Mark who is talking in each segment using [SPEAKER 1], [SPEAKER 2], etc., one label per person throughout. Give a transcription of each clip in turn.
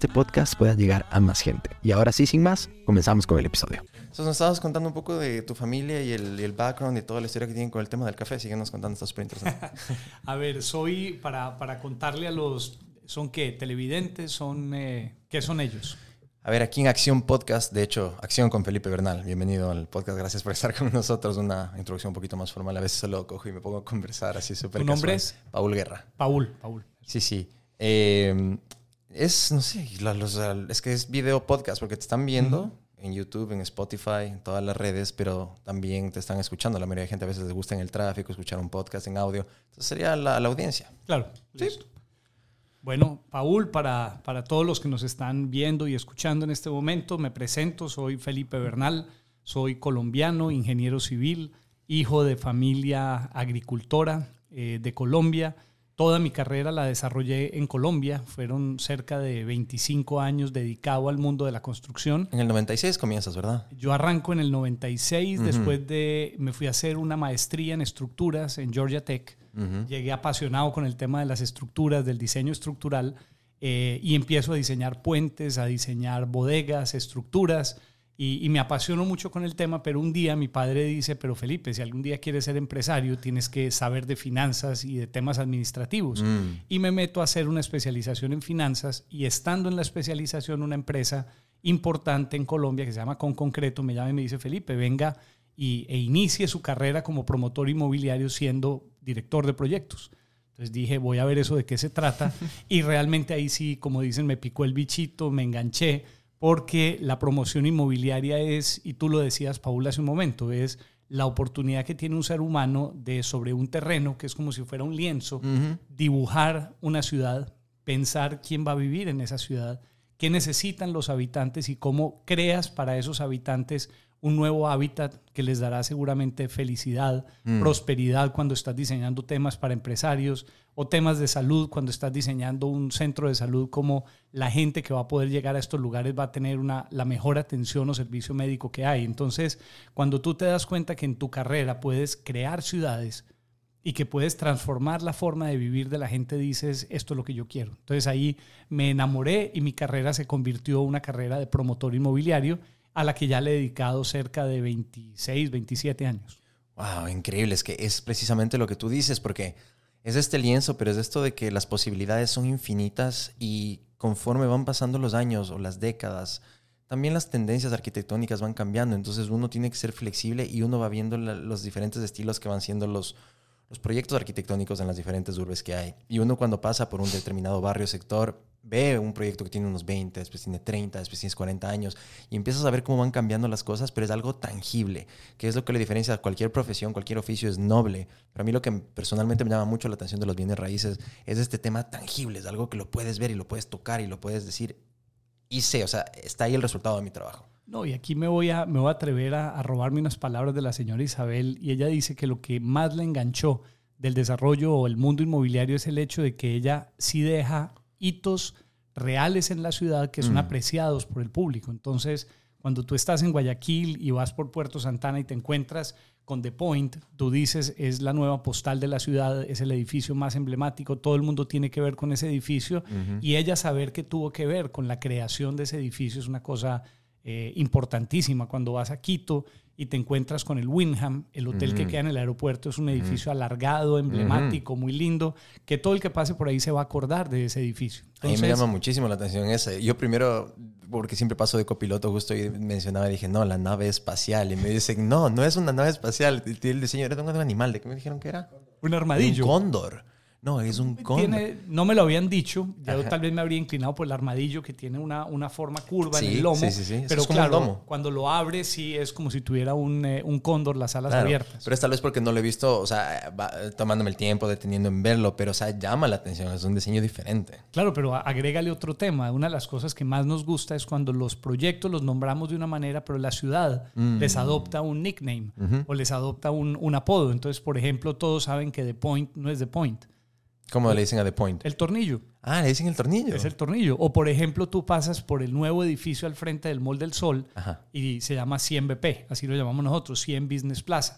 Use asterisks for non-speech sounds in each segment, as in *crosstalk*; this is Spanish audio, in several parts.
[SPEAKER 1] podcast pueda llegar a más gente. Y ahora sí, sin más, comenzamos con el episodio.
[SPEAKER 2] Entonces nos estabas contando un poco de tu familia y el, el background y toda la historia que tienen con el tema del café. Síguenos contando, está súper interesante. *laughs*
[SPEAKER 3] a ver, soy, para, para contarle a los, ¿son qué? ¿Televidentes? ¿Son, eh, ¿Qué son ellos?
[SPEAKER 2] A ver, aquí en Acción Podcast, de hecho, Acción con Felipe Bernal. Bienvenido al podcast, gracias por estar con nosotros. Una introducción un poquito más formal. A veces solo cojo y me pongo a conversar así súper
[SPEAKER 3] ¿Tu nombre es?
[SPEAKER 2] Paul Guerra.
[SPEAKER 3] Paul, Paul.
[SPEAKER 2] Sí, sí. Eh, es, no sé, los, es que es video podcast porque te están viendo en YouTube, en Spotify, en todas las redes, pero también te están escuchando. La mayoría de gente a veces les gusta en el tráfico escuchar un podcast en audio. Entonces sería la, la audiencia.
[SPEAKER 3] Claro. Sí. Bueno, Paul, para, para todos los que nos están viendo y escuchando en este momento, me presento, soy Felipe Bernal, soy colombiano, ingeniero civil, hijo de familia agricultora eh, de Colombia. Toda mi carrera la desarrollé en Colombia, fueron cerca de 25 años dedicado al mundo de la construcción.
[SPEAKER 2] En el 96 comienzas, ¿verdad?
[SPEAKER 3] Yo arranco en el 96, uh -huh. después de, me fui a hacer una maestría en estructuras en Georgia Tech. Uh -huh. Llegué apasionado con el tema de las estructuras, del diseño estructural, eh, y empiezo a diseñar puentes, a diseñar bodegas, estructuras. Y, y, me apasiono mucho con el tema, pero un día mi padre dice, pero Felipe, si algún día quieres ser empresario, tienes que saber de finanzas y de temas administrativos. Mm. Y me meto a hacer una especialización en finanzas y estando en la especialización, una empresa importante en Colombia que se llama Con Concreto me llama y me dice, Felipe, venga y, e inicie su carrera como promotor inmobiliario siendo director de proyectos. Entonces dije, voy a ver eso de qué se trata. *laughs* y realmente ahí sí, como dicen, me picó el bichito, me enganché porque la promoción inmobiliaria es, y tú lo decías, Paula, hace un momento, es la oportunidad que tiene un ser humano de sobre un terreno, que es como si fuera un lienzo, uh -huh. dibujar una ciudad, pensar quién va a vivir en esa ciudad, qué necesitan los habitantes y cómo creas para esos habitantes un nuevo hábitat que les dará seguramente felicidad, mm. prosperidad cuando estás diseñando temas para empresarios o temas de salud cuando estás diseñando un centro de salud como la gente que va a poder llegar a estos lugares va a tener una, la mejor atención o servicio médico que hay. Entonces, cuando tú te das cuenta que en tu carrera puedes crear ciudades y que puedes transformar la forma de vivir de la gente, dices, esto es lo que yo quiero. Entonces ahí me enamoré y mi carrera se convirtió en una carrera de promotor inmobiliario a la que ya le he dedicado cerca de 26, 27 años.
[SPEAKER 2] Wow, increíble. Es que es precisamente lo que tú dices, porque es este lienzo, pero es esto de que las posibilidades son infinitas y conforme van pasando los años o las décadas, también las tendencias arquitectónicas van cambiando. Entonces uno tiene que ser flexible y uno va viendo los diferentes estilos que van siendo los, los proyectos arquitectónicos en las diferentes urbes que hay. Y uno cuando pasa por un determinado barrio sector, ve un proyecto que tiene unos 20, después tiene 30, después tienes 40 años y empiezas a ver cómo van cambiando las cosas, pero es algo tangible, que es lo que le diferencia a cualquier profesión, cualquier oficio es noble. Pero a mí lo que personalmente me llama mucho la atención de los bienes raíces es este tema tangible, es algo que lo puedes ver y lo puedes tocar y lo puedes decir, hice, o sea, está ahí el resultado de mi trabajo.
[SPEAKER 3] No, y aquí me voy a, me voy a atrever a, a robarme unas palabras de la señora Isabel y ella dice que lo que más le enganchó del desarrollo o el mundo inmobiliario es el hecho de que ella sí deja hitos reales en la ciudad que son mm. apreciados por el público. Entonces, cuando tú estás en Guayaquil y vas por Puerto Santana y te encuentras con The Point, tú dices, es la nueva postal de la ciudad, es el edificio más emblemático, todo el mundo tiene que ver con ese edificio uh -huh. y ella saber que tuvo que ver con la creación de ese edificio es una cosa eh, importantísima. Cuando vas a Quito y te encuentras con el Windham, el hotel uh -huh. que queda en el aeropuerto, es un edificio uh -huh. alargado, emblemático, muy lindo, que todo el que pase por ahí se va a acordar de ese edificio.
[SPEAKER 2] Entonces, a mí me llama muchísimo la atención ese. Yo primero, porque siempre paso de copiloto, justo y mencionaba, dije, no, la nave espacial. Y me dicen, no, no es una nave espacial. El diseño era un animal. ¿De qué me dijeron que era?
[SPEAKER 3] Un armadillo.
[SPEAKER 2] Un cóndor. No, es un cóndor.
[SPEAKER 3] no me lo habían dicho. Yo tal vez me habría inclinado por el armadillo que tiene una, una forma curva en el lomo. Sí, sí, sí. Pero es como claro, lomo. cuando lo abre, sí es como si tuviera un, eh, un cóndor, las alas abiertas.
[SPEAKER 2] Pero es tal vez porque no lo he visto, o sea, tomándome el tiempo, deteniendo en verlo, pero, o sea, llama la atención. Es un diseño diferente.
[SPEAKER 3] Claro, pero agrégale otro tema. Una de las cosas que más nos gusta es cuando los proyectos los nombramos de una manera, pero la ciudad mm. les adopta un nickname o les adopta un, un apodo. Entonces, por ejemplo, todos saben que The Point no es The Point.
[SPEAKER 2] ¿Cómo le dicen a The Point?
[SPEAKER 3] El tornillo.
[SPEAKER 2] Ah, le dicen el tornillo.
[SPEAKER 3] Es el tornillo. O por ejemplo, tú pasas por el nuevo edificio al frente del Mall del Sol y se llama 100 BP, así lo llamamos nosotros, 100 Business Plaza.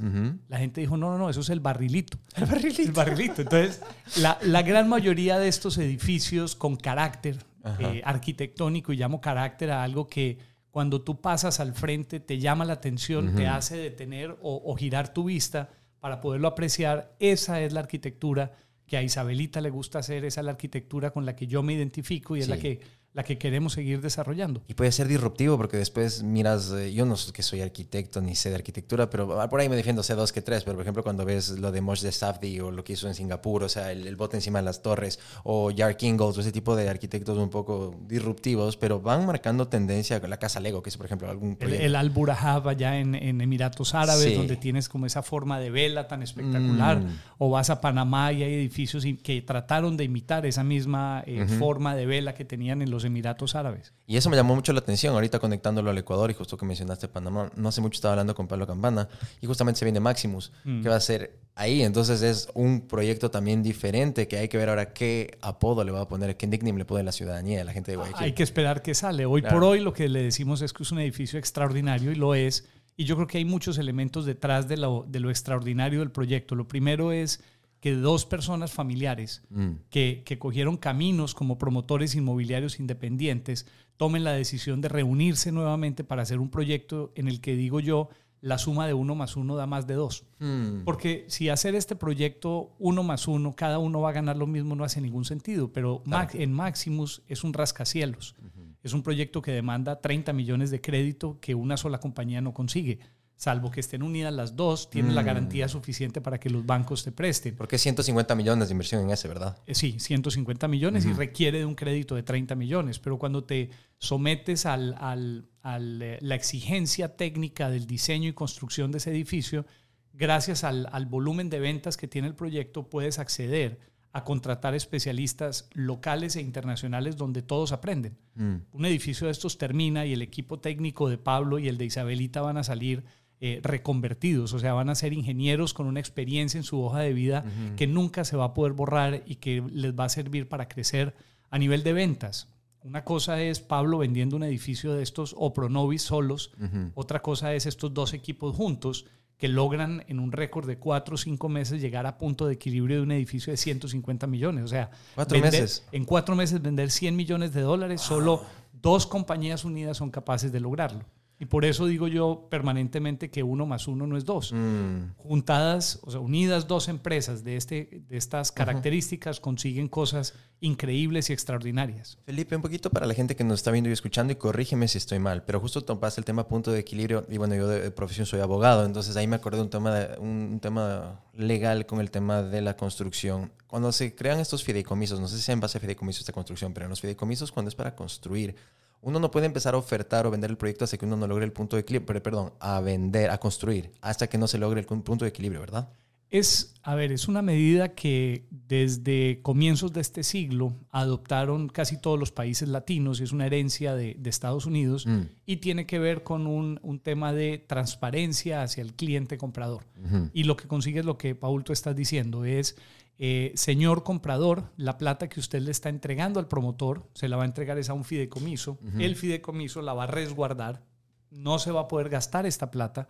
[SPEAKER 3] La gente dijo, no, no, no, eso es el barrilito.
[SPEAKER 2] El barrilito.
[SPEAKER 3] El barrilito. Entonces, la, la gran mayoría de estos edificios con carácter eh, arquitectónico, y llamo carácter a algo que cuando tú pasas al frente te llama la atención, te hace detener o, o girar tu vista para poderlo apreciar, esa es la arquitectura que a Isabelita le gusta hacer, esa es la arquitectura con la que yo me identifico y es la que la que queremos seguir desarrollando.
[SPEAKER 2] Y puede ser disruptivo porque después miras, eh, yo no sé que soy arquitecto ni sé de arquitectura, pero por ahí me defiendo, sé dos que tres, pero por ejemplo cuando ves lo de Moshe Safdie o lo que hizo en Singapur, o sea, el, bote encima de las torres, o Jar Ingalls, o ese tipo de arquitectos un poco disruptivos, pero van marcando tendencia, la Casa Lego, que es por ejemplo algún
[SPEAKER 3] proyecto. El, Al Burahab allá en, Emiratos Árabes, donde tienes como esa forma de vela tan espectacular, mm. o vas a Panamá y hay edificios que trataron de imitar esa misma eh, forma de vela que tenían en los Emiratos Árabes.
[SPEAKER 2] Y eso me llamó mucho la atención, ahorita conectándolo al Ecuador y justo que mencionaste Panamá, no hace mucho estaba hablando con Pablo Campana y justamente se viene Maximus, mm. que va a ser ahí, entonces es un proyecto también diferente que hay que ver ahora qué apodo le va a poner, qué nickname le pone la ciudadanía, la gente de Guayaquil.
[SPEAKER 3] Hay que esperar que sale. Hoy por hoy lo que le decimos es que es un edificio extraordinario y lo es. Y yo creo que hay muchos elementos detrás de lo, de lo extraordinario del proyecto. Lo primero es que dos personas familiares mm. que, que, cogieron caminos como promotores inmobiliarios independientes tomen la decisión de reunirse nuevamente para hacer un proyecto en el que digo yo, la suma de uno más uno da más de dos. Mm. Porque si hacer este proyecto uno más uno, cada uno va a ganar lo mismo, no hace ningún sentido. Pero en Maximus es un rascacielos. Es un proyecto que demanda 30 millones de crédito que una sola compañía no consigue salvo que estén unidas las dos, tienen la mm. garantía suficiente para que los bancos te presten.
[SPEAKER 2] Porque 150 millones de inversión en ese, ¿verdad?
[SPEAKER 3] Eh, sí, 150 millones y requiere de un crédito de 30 millones, pero cuando te sometes a al, eh, la exigencia técnica del diseño y construcción de ese edificio, gracias al, volumen de ventas que tiene el proyecto, puedes acceder a contratar especialistas locales e internacionales donde todos aprenden. Mm. Un edificio de estos termina y el equipo técnico de Pablo y el de Isabelita van a salir eh, reconvertidos, o sea, van a ser ingenieros con una experiencia en su hoja de vida que nunca se va a poder borrar y que les va a servir para crecer a nivel de ventas. Una cosa es Pablo vendiendo un edificio de estos o Pronovis solos, otra cosa es estos dos equipos juntos que logran en un récord de cuatro o cinco meses llegar a punto de equilibrio de un edificio de 150 millones. O sea,
[SPEAKER 2] ¿Cuatro meses?
[SPEAKER 3] en cuatro meses vender 100 millones de dólares, solo dos compañías unidas son capaces de lograrlo. Y por eso digo yo permanentemente que uno más uno no es dos. Mm. Juntadas, o sea, unidas dos empresas de, este, de estas características consiguen cosas increíbles y extraordinarias.
[SPEAKER 2] Felipe, un poquito para la gente que nos está viendo y escuchando, y corrígeme si estoy mal, pero justo topaste el tema punto de equilibrio, y bueno, yo de profesión soy abogado, entonces ahí me acordé de un tema, de, un tema legal con el tema de la construcción. Cuando se crean estos fideicomisos, no sé si sea en base a fideicomisos de construcción, pero en los fideicomisos cuando es para construir, uno no puede empezar a ofertar o vender el proyecto hasta que uno no logre el punto de equilibrio, perdón, a vender, a construir, hasta que no se logre el punto de equilibrio, ¿verdad?
[SPEAKER 3] Es, a ver, es una medida que desde comienzos de este siglo adoptaron casi todos los países latinos y es una herencia de, Estados Unidos mm. y tiene que ver con un, tema de transparencia hacia el cliente comprador. Y lo que consigue es lo que, Paul, tú estás diciendo, es eh, señor comprador, la plata que usted le está entregando al promotor, se la va a entregar es a un fideicomiso. El fideicomiso la va a resguardar. No se va a poder gastar esta plata.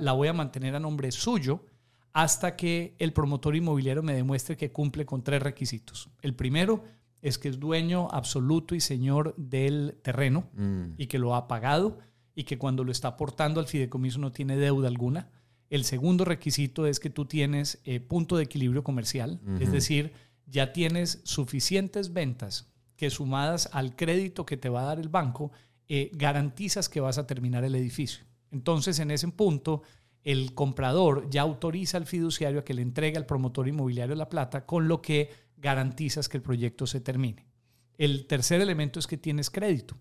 [SPEAKER 3] la voy a mantener a nombre suyo hasta que el promotor inmobiliario me demuestre que cumple con tres requisitos. El primero es que es dueño absoluto y señor del terreno mm. y que lo ha pagado y que cuando lo está aportando al fideicomiso no tiene deuda alguna. El segundo requisito es que tú tienes eh, punto de equilibrio comercial, es decir, ya tienes suficientes ventas que sumadas al crédito que te va a dar el banco, eh, garantizas que vas a terminar el edificio. Entonces, en ese punto, el comprador ya autoriza al fiduciario a que le entregue al promotor inmobiliario la plata, con lo que garantizas que el proyecto se termine. El tercer elemento es que tienes crédito.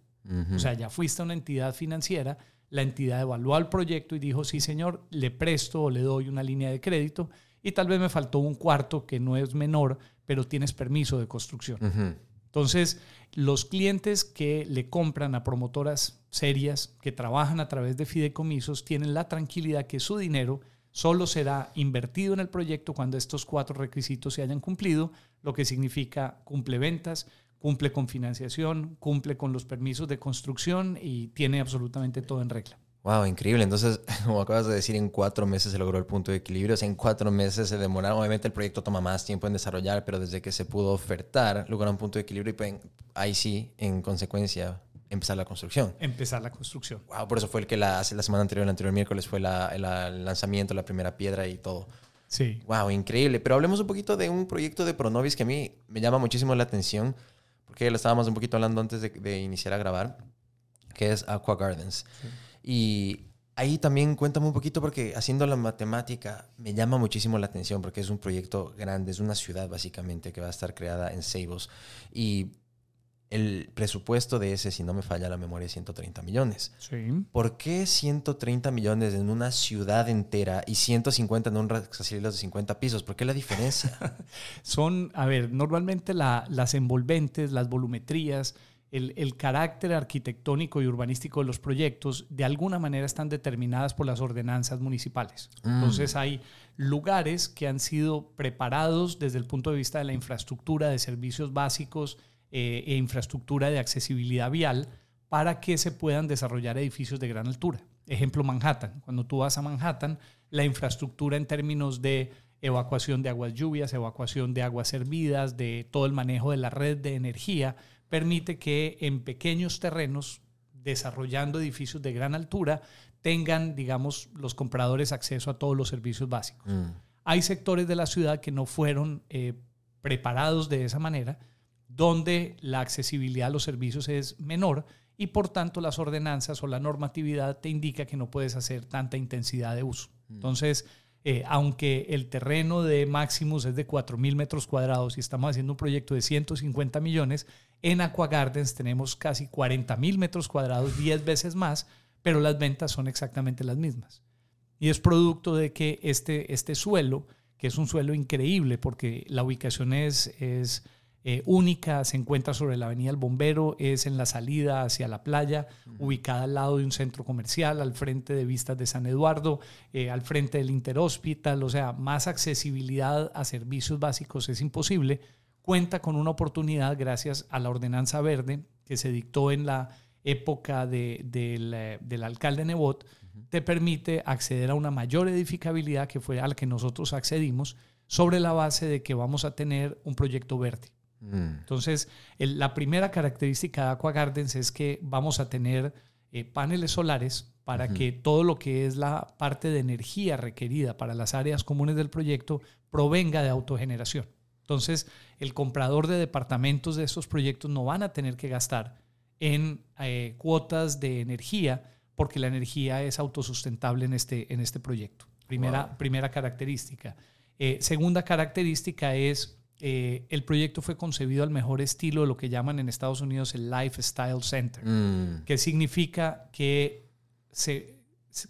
[SPEAKER 3] O sea, ya fuiste a una entidad financiera, la entidad evaluó el proyecto y dijo, sí señor, le presto o le doy una línea de crédito y tal vez me faltó un cuarto que no es menor, pero tienes permiso de construcción. Entonces, los clientes que le compran a promotoras serias, que trabajan a través de fideicomisos, tienen la tranquilidad que su dinero solo será invertido en el proyecto cuando estos cuatro requisitos se hayan cumplido, lo que significa cumple ventas, cumple con financiación, cumple con los permisos de construcción y tiene absolutamente todo en regla.
[SPEAKER 2] Wow, increíble. Entonces, *laughs* como acabas de decir, en cuatro meses se logró el punto de equilibrio. O sea, en cuatro meses se demoraron. Obviamente el proyecto toma más tiempo en desarrollar, pero desde que se pudo ofertar, lograron un punto de equilibrio y pueden, ahí sí, en consecuencia, empezar la construcción.
[SPEAKER 3] Empezar la construcción.
[SPEAKER 2] Wow, por eso fue el que la, la semana anterior, el anterior miércoles, fue la, el lanzamiento, la primera piedra y todo.
[SPEAKER 3] Sí.
[SPEAKER 2] Wow, increíble. Pero hablemos un poquito de un proyecto de Pronovis que a mí me llama muchísimo la atención, porque lo estábamos un poquito hablando antes de, de iniciar a grabar, que es Aqua Gardens. Y ahí también cuéntame un poquito porque haciendo la matemática me llama muchísimo la atención porque es un proyecto grande, es una ciudad básicamente que va a estar creada en Seibos y el presupuesto de ese, si no me falla la memoria, es 130 millones.
[SPEAKER 3] Sí.
[SPEAKER 2] ¿Por qué 130 millones en una ciudad entera y 150 en un rascacielos de 50 pisos? ¿Por qué la diferencia? *laughs*
[SPEAKER 3] Son, a ver, normalmente las envolventes, las volumetrías, el, carácter arquitectónico y urbanístico de los proyectos de alguna manera están determinadas por las ordenanzas municipales. Mm. Entonces hay lugares que han sido preparados desde el punto de vista de la infraestructura de servicios básicos eh, e infraestructura de accesibilidad vial para que se puedan desarrollar edificios de gran altura. Ejemplo, Manhattan. Cuando tú vas a Manhattan, la infraestructura en términos de evacuación de aguas lluvias, evacuación de aguas servidas, de todo el manejo de la red de energía, permite que en pequeños terrenos, desarrollando edificios de gran altura, tengan, digamos, los compradores acceso a todos los servicios básicos. Mm. Hay sectores de la ciudad que no fueron eh, preparados de esa manera, donde la accesibilidad a los servicios es menor y por tanto las ordenanzas o la normatividad te indica que no puedes hacer tanta intensidad de uso. Mm. Entonces, eh, aunque el terreno de Maximus es de 4.000 metros cuadrados y estamos haciendo un proyecto de 150 millones, en Aqua Gardens tenemos casi 40.000 metros cuadrados, 10 veces más, pero las ventas son exactamente las mismas. Y es producto de que este, este suelo, que es un suelo increíble porque la ubicación es, es eh, única, se encuentra sobre la Avenida El Bombero, es en la salida hacia la playa, ubicada al lado de un centro comercial, al frente de Vistas de San Eduardo, eh, al frente del Interhospital, o sea, más accesibilidad a servicios básicos es imposible. Cuenta con una oportunidad gracias a la ordenanza verde que se dictó en la época de, del alcalde Nebot, te permite acceder a una mayor edificabilidad que fue a la que nosotros accedimos sobre la base de que vamos a tener un proyecto verde. Mm. Entonces, la primera característica de Aqua Gardens es que vamos a tener eh, paneles solares para que todo lo que es la parte de energía requerida para las áreas comunes del proyecto provenga de autogeneración. Entonces, el comprador de departamentos de estos proyectos no van a tener que gastar en eh, cuotas de energía porque la energía es autosustentable en este, en este proyecto. Primera, primera característica. Eh, segunda característica es eh, el proyecto fue concebido al mejor estilo de lo que llaman en Estados Unidos el Lifestyle Center, mm. que significa que se,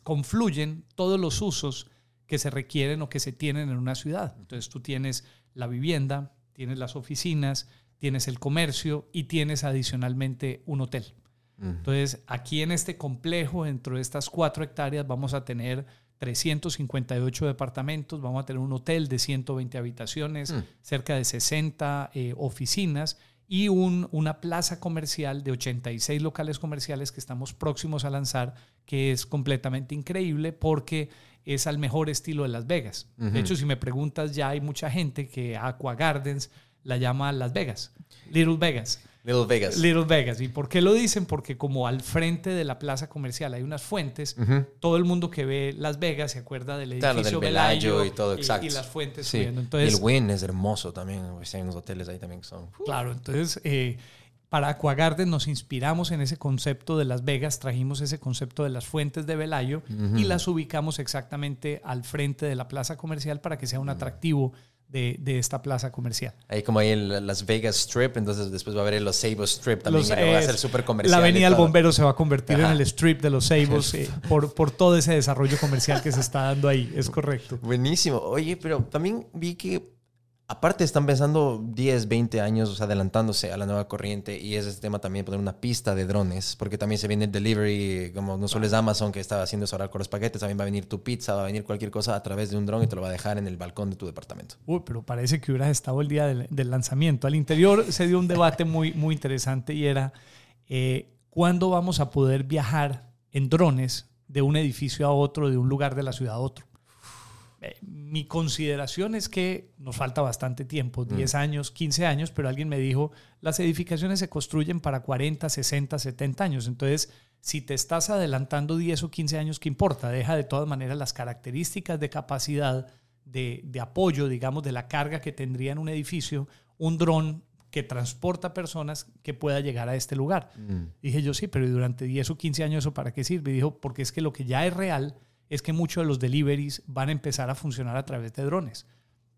[SPEAKER 3] confluyen todos los usos que se requieren o que se tienen en una ciudad. Entonces tú tienes la vivienda, tienes las oficinas, tienes el comercio y tienes adicionalmente un hotel. Entonces aquí en este complejo, dentro de estas cuatro hectáreas, vamos a tener 358 departamentos, vamos a tener un hotel de 120 habitaciones, mm. cerca de 60 eh, oficinas y un, una plaza comercial de 86 locales comerciales que estamos próximos a lanzar, que es completamente increíble porque es al mejor estilo de Las Vegas. De hecho, si me preguntas, ya hay mucha gente que Aqua Gardens la llama Las Vegas, Little Vegas.
[SPEAKER 2] Little Vegas.
[SPEAKER 3] Little Vegas. ¿Y por qué lo dicen? Porque como al frente de la plaza comercial hay unas fuentes, todo el mundo que ve Las Vegas se acuerda del edificio
[SPEAKER 2] Bellagio y todo, exacto.
[SPEAKER 3] Y, las fuentes
[SPEAKER 2] sí.
[SPEAKER 3] Entonces,
[SPEAKER 2] y el Wynn es hermoso también. Hay unos hoteles ahí también que son...
[SPEAKER 3] Claro, entonces... Eh, para Aquagarden nos inspiramos en ese concepto de Las Vegas, trajimos ese concepto de las fuentes de Velayo y las ubicamos exactamente al frente de la plaza comercial para que sea un atractivo de, esta plaza comercial.
[SPEAKER 2] Ahí como ahí en Las Vegas Strip, entonces después va a haber el Los Seibos Strip también, va a ser súper comercial.
[SPEAKER 3] La avenida del bombero se va a convertir en el strip de Los Seibos *laughs* eh, por, por todo ese desarrollo comercial que se está dando ahí, es correcto.
[SPEAKER 2] Buenísimo. Oye, pero también vi que Aparte están pensando 10, 20 años adelantándose a la nueva corriente y es este tema también poner una pista de drones, porque también se viene el delivery, como no solo es Amazon que está haciendo eso ahora con los paquetes, también va a venir tu pizza, va a venir cualquier cosa a través de un drone y te lo va a dejar en el balcón de tu departamento.
[SPEAKER 3] Uy, pero parece que hubieras estado el día del, lanzamiento. Al interior se dio un debate muy, muy interesante y era eh, cuándo vamos a poder viajar en drones de un edificio a otro, de un lugar de la ciudad a otro. Eh, mi consideración es que nos falta bastante tiempo, 10 mm. años, 15 años, pero alguien me dijo, las edificaciones se construyen para 40, 60, 70 años. Entonces, si te estás adelantando 10 o 15 años, ¿qué importa? Deja de todas maneras las características de capacidad, de, apoyo, digamos, de la carga que tendría en un edificio, un dron que transporta personas que pueda llegar a este lugar. Mm. Dije yo, sí, pero durante 10 o 15 años eso para qué sirve? dijo, porque es que lo que ya es real es que muchos de los deliveries van a empezar a funcionar a través de drones.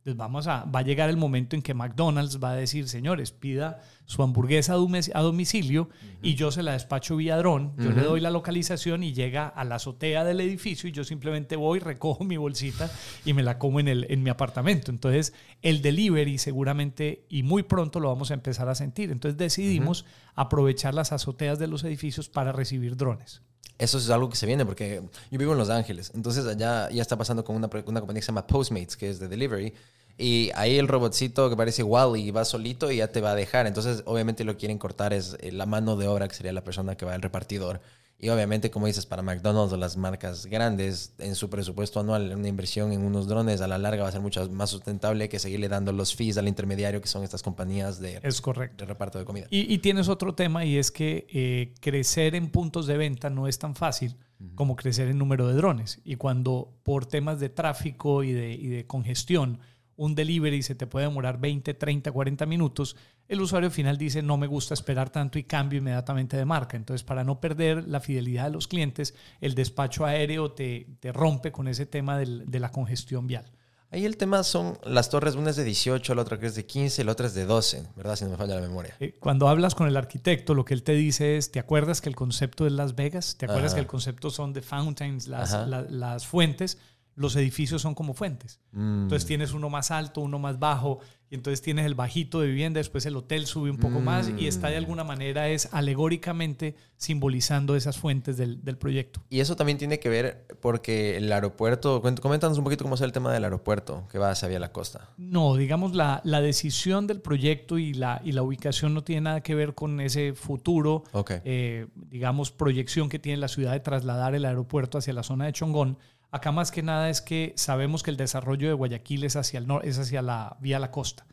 [SPEAKER 3] Entonces vamos a, va a llegar el momento en que McDonald's va a decir, señores, pida su hamburguesa a domicilio y yo se la despacho vía dron, yo le doy la localización y llega a la azotea del edificio y yo simplemente voy, recojo mi bolsita y me la como en, el, en mi apartamento. Entonces el delivery seguramente y muy pronto lo vamos a empezar a sentir. Entonces decidimos aprovechar las azoteas de los edificios para recibir drones
[SPEAKER 2] eso es algo que se viene porque yo vivo en Los Ángeles, entonces allá ya está pasando con una, una compañía que se llama Postmates, que es de delivery, y ahí el robotcito que parece igual y va solito y ya te va a dejar. Entonces, obviamente lo quieren cortar es eh, la mano de obra, que sería la persona que va al repartidor. Y obviamente, como dices, para McDonald's o las marcas grandes, en su presupuesto anual, una inversión en unos drones a la larga va a ser mucho más sustentable que seguirle dando los fees al intermediario, que son estas compañías de,
[SPEAKER 3] es correcto.
[SPEAKER 2] de reparto de comida.
[SPEAKER 3] Y, tienes otro tema y es que eh, crecer en puntos de venta no es tan fácil como crecer en número de drones. Y cuando por temas de tráfico y de, y de congestión, un delivery se te puede demorar 20, 30, 40 minutos, el usuario final dice no me gusta esperar tanto y cambio inmediatamente de marca. Entonces, para no perder la fidelidad de los clientes, el despacho aéreo te, te rompe con ese tema del, de la congestión vial.
[SPEAKER 2] Ahí el tema son las torres, una es de 18, la otra que es de 15, la otra es de 12, ¿verdad? Si no me falla la memoria.
[SPEAKER 3] Eh, cuando hablas con el arquitecto, lo que él te dice es, ¿te acuerdas que el concepto es Las Vegas? ¿Te acuerdas que el concepto son de fountains, las, las fuentes? los edificios son como fuentes. Mm. Entonces tienes uno más alto, uno más bajo, y entonces tienes el bajito de vivienda, después el hotel sube un poco más y está de mm. alguna manera es alegóricamente simbolizando esas fuentes del, proyecto.
[SPEAKER 2] Y eso también tiene que ver porque el aeropuerto, coméntanos un poquito cómo es el tema del aeropuerto que va hacia la costa.
[SPEAKER 3] No, digamos la, la decisión del proyecto y la, y la ubicación no tiene nada que ver con ese futuro, eh, digamos, proyección que tiene la ciudad de trasladar el aeropuerto hacia la zona de Chongón Acá más que nada es que sabemos que el desarrollo de Guayaquil es hacia, el es hacia la vía la costa,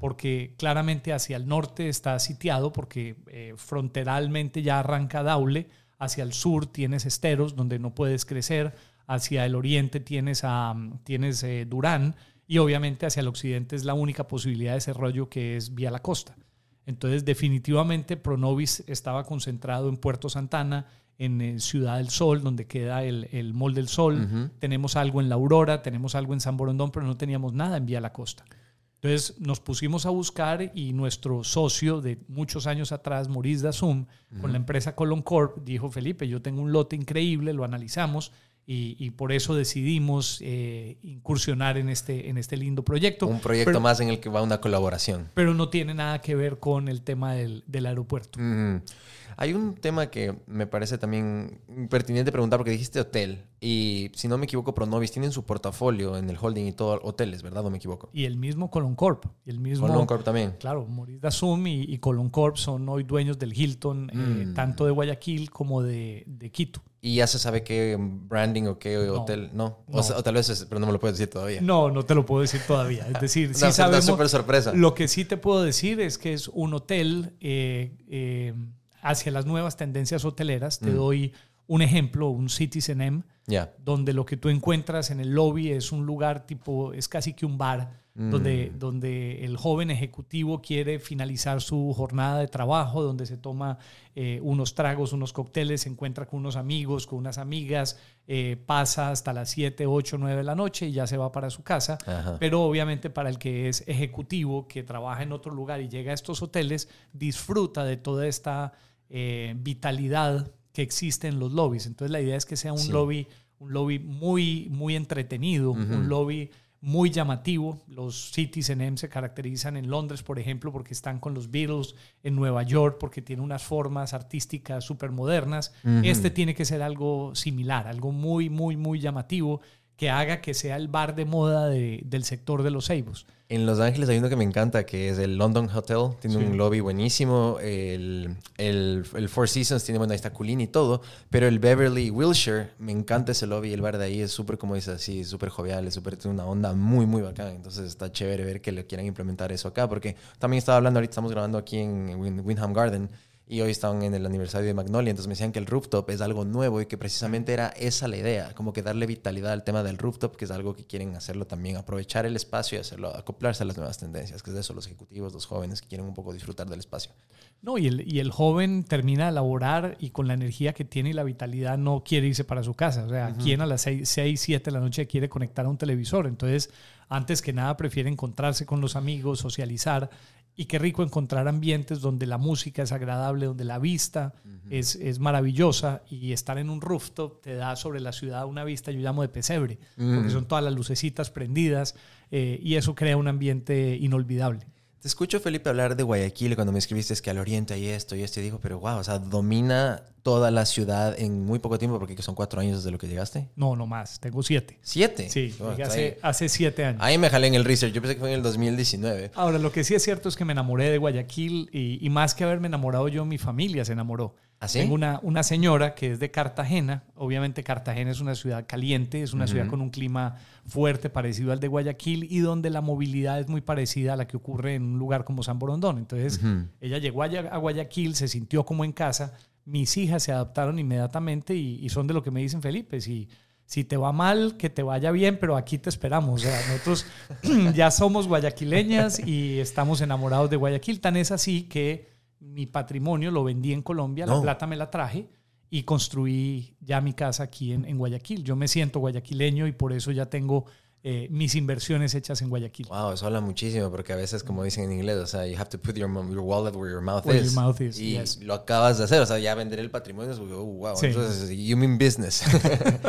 [SPEAKER 3] porque claramente hacia el norte está sitiado, porque eh, fronteralmente ya arranca Daule, hacia el sur tienes esteros donde no puedes crecer, hacia el oriente tienes, a, tienes eh, Durán y obviamente hacia el occidente es la única posibilidad de desarrollo que es vía la costa. Entonces definitivamente Pronovis estaba concentrado en Puerto Santana, en eh, Ciudad del Sol, donde queda el, el Mall del Sol. Tenemos algo en La Aurora, tenemos algo en San Borondón, pero no teníamos nada en Vía La Costa. Entonces nos pusimos a buscar y nuestro socio de muchos años atrás, Maurice Dazum, con la empresa Colon Corp, dijo, Felipe, yo tengo un lote increíble, lo analizamos y, por eso decidimos eh, incursionar en este, en este lindo proyecto.
[SPEAKER 2] Un proyecto más en el que va una colaboración.
[SPEAKER 3] Pero no tiene nada que ver con el tema del, del aeropuerto.
[SPEAKER 2] Hay un tema que me parece también pertinente preguntar porque dijiste hotel y si no me equivoco Pronovis tienen su portafolio en el holding y todo hoteles, ¿verdad? ¿O me equivoco?
[SPEAKER 3] Y el mismo Colon Corp. Y el mismo,
[SPEAKER 2] Colon Corp también.
[SPEAKER 3] Claro, Maurice Dazum y, y Colon Corp son hoy dueños del Hilton, eh, mm. tanto de Guayaquil como de, de, Quito.
[SPEAKER 2] ¿Y ya se sabe qué branding o qué hotel? No. O, tal vez, pero no me lo puedes decir todavía.
[SPEAKER 3] No, no te lo puedo decir todavía. Es decir, *laughs* sí sabemos. Una sorpresa. Lo que sí te puedo decir es que es un hotel eh, eh, hacia las nuevas tendencias hoteleras. Te mm. doy un ejemplo, un Citizen M, donde lo que tú encuentras en el lobby es un lugar tipo, es casi que un bar, mm. donde el joven ejecutivo quiere finalizar su jornada de trabajo, donde se toma eh, unos tragos, unos cócteles, se encuentra con unos amigos, con unas amigas, eh, pasa hasta las 7, 8, 9 de la noche y ya se va para su casa. Pero obviamente para el que es ejecutivo, que trabaja en otro lugar y llega a estos hoteles, disfruta de toda esta eh, vitalidad que existe en los lobbies. Entonces la idea es que sea un lobby, un lobby muy, muy entretenido, un lobby muy llamativo. Los Cities M se caracterizan en Londres, por ejemplo, porque están con los Beatles, en Nueva York, porque tiene unas formas artísticas súper modernas. Este tiene que ser algo similar, algo muy, muy, muy llamativo que haga que sea el bar de moda del sector de los Seibos.
[SPEAKER 2] En Los Ángeles hay uno que me encanta, que es el London Hotel. Tiene un lobby buenísimo. El, el, Four Seasons tiene, bueno, ahí está Culín y todo. Pero el Beverly Wilshire, me encanta ese lobby. El bar de ahí es súper, como dices así, súper jovial, es súper, tiene una onda muy, muy bacán. Entonces está chévere ver que le quieran implementar eso acá. Porque también estaba hablando, ahorita estamos grabando aquí en Windham Garden y hoy estaban en el aniversario de Magnolia, entonces me decían que el rooftop es algo nuevo y que precisamente era esa la idea, como que darle vitalidad al tema del rooftop, que es algo que quieren hacerlo también, aprovechar el espacio y hacerlo, acoplarse a las nuevas tendencias, que es de eso, los ejecutivos, los jóvenes que quieren un poco disfrutar del espacio.
[SPEAKER 3] No, y el, y el joven termina de laborar y con la energía que tiene y la vitalidad no quiere irse para su casa. O sea, ¿quién a las 6, 6, 7 de la noche quiere conectar a un televisor? Entonces, antes que nada, prefiere encontrarse con los amigos, socializar y qué rico encontrar ambientes donde la música es agradable, donde la vista es, es, maravillosa y estar en un rooftop te da sobre la ciudad una vista, yo llamo de pesebre, porque son todas las lucecitas prendidas eh, y eso crea un ambiente inolvidable.
[SPEAKER 2] Te escucho, Felipe, hablar de Guayaquil cuando me escribiste es que al oriente hay esto y esto. Y digo, pero wow, o sea, domina toda la ciudad en muy poco tiempo porque son cuatro años desde lo que llegaste.
[SPEAKER 3] No, no más. Tengo siete.
[SPEAKER 2] ¿Siete?
[SPEAKER 3] Sí, oh, hace, hace siete años.
[SPEAKER 2] Ahí me jalé en el research. Yo pensé que fue en el 2019.
[SPEAKER 3] Ahora, lo que sí es cierto es que me enamoré de Guayaquil y, y más que haberme enamorado yo, mi familia se enamoró.
[SPEAKER 2] ¿Ah,
[SPEAKER 3] Tengo una, una señora que es de Cartagena. Obviamente Cartagena es una ciudad caliente, es una ciudad con un clima fuerte parecido al de Guayaquil y donde la movilidad es muy parecida a la que ocurre en un lugar como San Borondón. Entonces ella llegó a, Guayaquil, se sintió como en casa. Mis hijas se adaptaron inmediatamente y, son de lo que me dicen Felipe. Si, si te va mal, que te vaya bien, pero aquí te esperamos. O sea, nosotros *clears throat* ya somos guayaquileñas y estamos enamorados de Guayaquil. Tan es así que mi patrimonio lo vendí en Colombia, la plata me la traje y construí ya mi casa aquí en, Guayaquil. Yo me siento guayaquileño y por eso ya tengo eh, mis inversiones hechas en Guayaquil.
[SPEAKER 2] Wow, eso habla muchísimo porque a veces, como dicen en inglés, o sea, you have to put your, wallet where your mouth
[SPEAKER 3] is. Your mouth is
[SPEAKER 2] y lo acabas de hacer, o sea, ya vender el patrimonio, oh, wow, entonces, you mean business.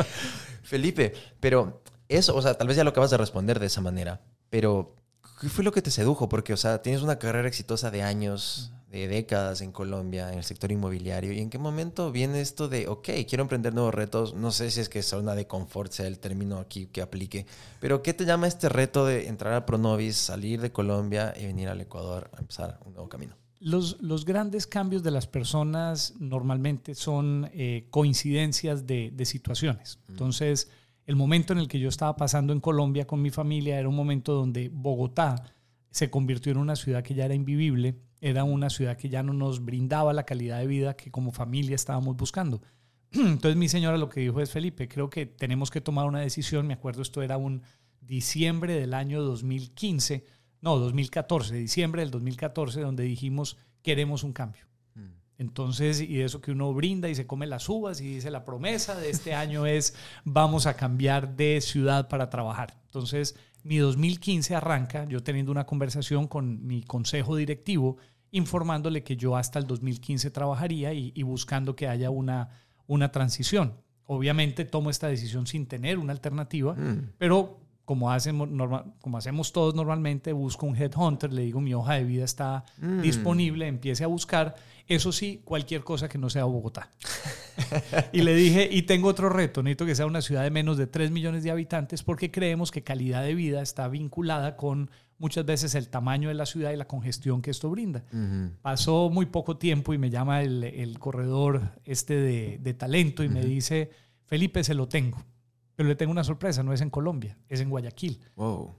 [SPEAKER 2] *laughs* Felipe, pero eso, o sea, tal vez ya lo acabas de responder de esa manera, pero ¿qué fue lo que te sedujo? Porque, o sea, tienes una carrera exitosa de años, de décadas en Colombia, en el sector inmobiliario. ¿Y en qué momento viene esto de, ok, quiero emprender nuevos retos? No sé si es que zona de confort sea el término aquí que aplique, pero ¿qué te llama este reto de entrar a Pronovis, salir de Colombia y venir al Ecuador a empezar un nuevo camino?
[SPEAKER 3] Los, los grandes cambios de las personas normalmente son eh, coincidencias de, de situaciones. Entonces, el momento en el que yo estaba pasando en Colombia con mi familia era un momento donde Bogotá se convirtió en una ciudad que ya era invivible era una ciudad que ya no nos brindaba la calidad de vida que como familia estábamos buscando. *clears throat* Entonces mi señora lo que dijo es, Felipe, creo que tenemos que tomar una decisión. Me acuerdo, esto era un diciembre del año 2015, no, 2014, diciembre del 2014, donde dijimos, queremos un cambio. Mm. Entonces, y eso que uno brinda y se come las uvas y dice, la promesa de este año es, vamos a cambiar de ciudad para trabajar. Entonces, mi 2015 arranca yo teniendo una conversación con mi consejo directivo informándole que yo hasta el 2015 trabajaría y, buscando que haya una, una transición. Obviamente tomo esta decisión sin tener una alternativa, mm. pero como hacemos, como hacemos todos normalmente, busco un headhunter, le digo mi hoja de vida está mm. disponible, empiece a buscar. Eso sí, cualquier cosa que no sea Bogotá. *laughs* y le dije, y tengo otro reto, necesito que sea una ciudad de menos de 3 millones de habitantes porque creemos que calidad de vida está vinculada con muchas veces el tamaño de la ciudad y la congestión que esto brinda. Pasó muy poco tiempo y me llama el, corredor este de, talento y me dice, Felipe, se lo tengo pero le tengo una sorpresa, no es en Colombia, es en Guayaquil.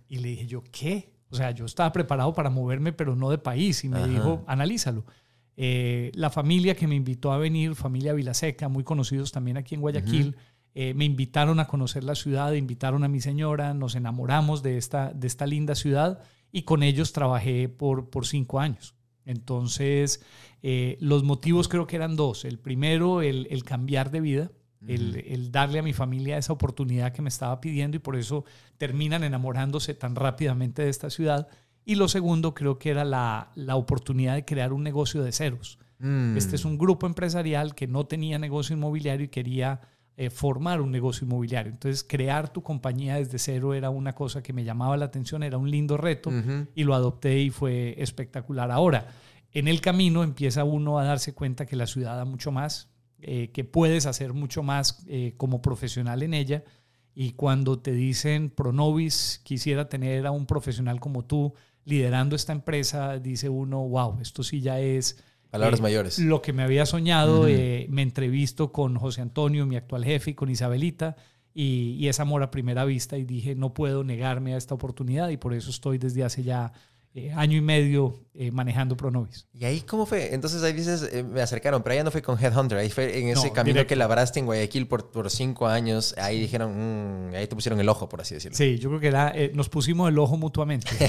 [SPEAKER 3] Y le dije yo, ¿qué? O sea, yo estaba preparado para moverme, pero no de país. Y me dijo, analízalo. Eh, la familia que me invitó a venir, familia Vilaseca, muy conocidos también aquí en Guayaquil, eh, me invitaron a conocer la ciudad, invitaron a mi señora, nos enamoramos de esta, de esta linda ciudad y con ellos trabajé por, por cinco años. Entonces, eh, los motivos creo que eran dos. El primero, el, el cambiar de vida, el, el, darle a mi familia esa oportunidad que me estaba pidiendo y por eso terminan enamorándose tan rápidamente de esta ciudad. Y lo segundo, creo que era la, la oportunidad de crear un negocio de ceros. Mm. Este es un grupo empresarial que no tenía negocio inmobiliario y quería eh, formar un negocio inmobiliario. Entonces, crear tu compañía desde cero era una cosa que me llamaba la atención, era un lindo reto y lo adopté y fue espectacular. Ahora, en el camino empieza uno a darse cuenta que la ciudad da mucho más, eh, que puedes hacer mucho más eh, como profesional en ella. Y cuando te dicen, Pronovis, quisiera tener a un profesional como tú liderando esta empresa, dice uno, wow, esto sí ya es
[SPEAKER 2] Palabras eh, mayores.
[SPEAKER 3] Lo que me había soñado, eh, me entrevisto con José Antonio, mi actual jefe, y con Isabelita, y, y, es amor a primera vista, y dije, no puedo negarme a esta oportunidad, y por eso estoy desde hace ya eh, año y medio manejando Pronovis.
[SPEAKER 2] ¿Y ahí cómo fue? Entonces ahí dices, me acercaron, pero ahí no fue con Headhunter, ahí fue en ese camino que labraste en Guayaquil por, por cinco años, ahí dijeron, mm", ahí te pusieron el ojo, por así decirlo.
[SPEAKER 3] Sí, yo creo que era, nos pusimos el ojo mutuamente. *laughs*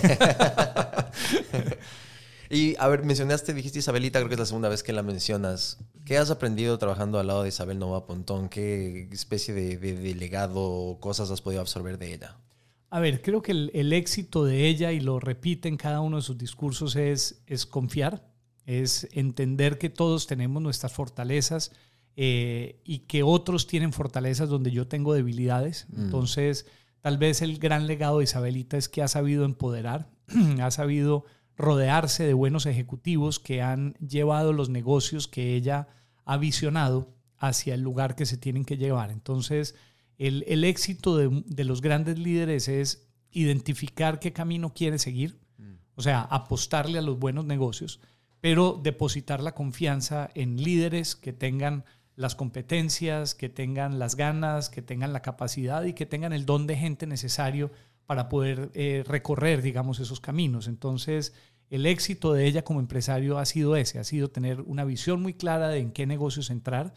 [SPEAKER 2] Y a ver, mencionaste, dijiste Isabelita, creo que es la segunda vez que la mencionas. ¿Qué has aprendido trabajando al lado de Isabel Nova Pontón? ¿Qué especie de, delegado o cosas has podido absorber de ella?
[SPEAKER 3] A ver, creo que el, éxito de ella, y lo repite en cada uno de sus discursos, es, es confiar, es entender que todos tenemos nuestras fortalezas eh, y que otros tienen fortalezas donde yo tengo debilidades. Mm. Entonces, tal vez el gran legado de Isabelita es que ha sabido empoderar, *clears throat* ha sabido rodearse de buenos ejecutivos que han llevado los negocios que ella ha visionado hacia el lugar que se tienen que llevar. Entonces, el, éxito de, los grandes líderes es identificar qué camino quiere seguir, mm. o sea, apostarle a los buenos negocios, pero depositar la confianza en líderes que tengan las competencias, que tengan las ganas, que tengan la capacidad y que tengan el don de gente necesario para poder eh, recorrer, digamos, esos caminos. Entonces, el éxito de ella como empresario ha sido ese, ha sido tener una visión muy clara de en qué negocios entrar,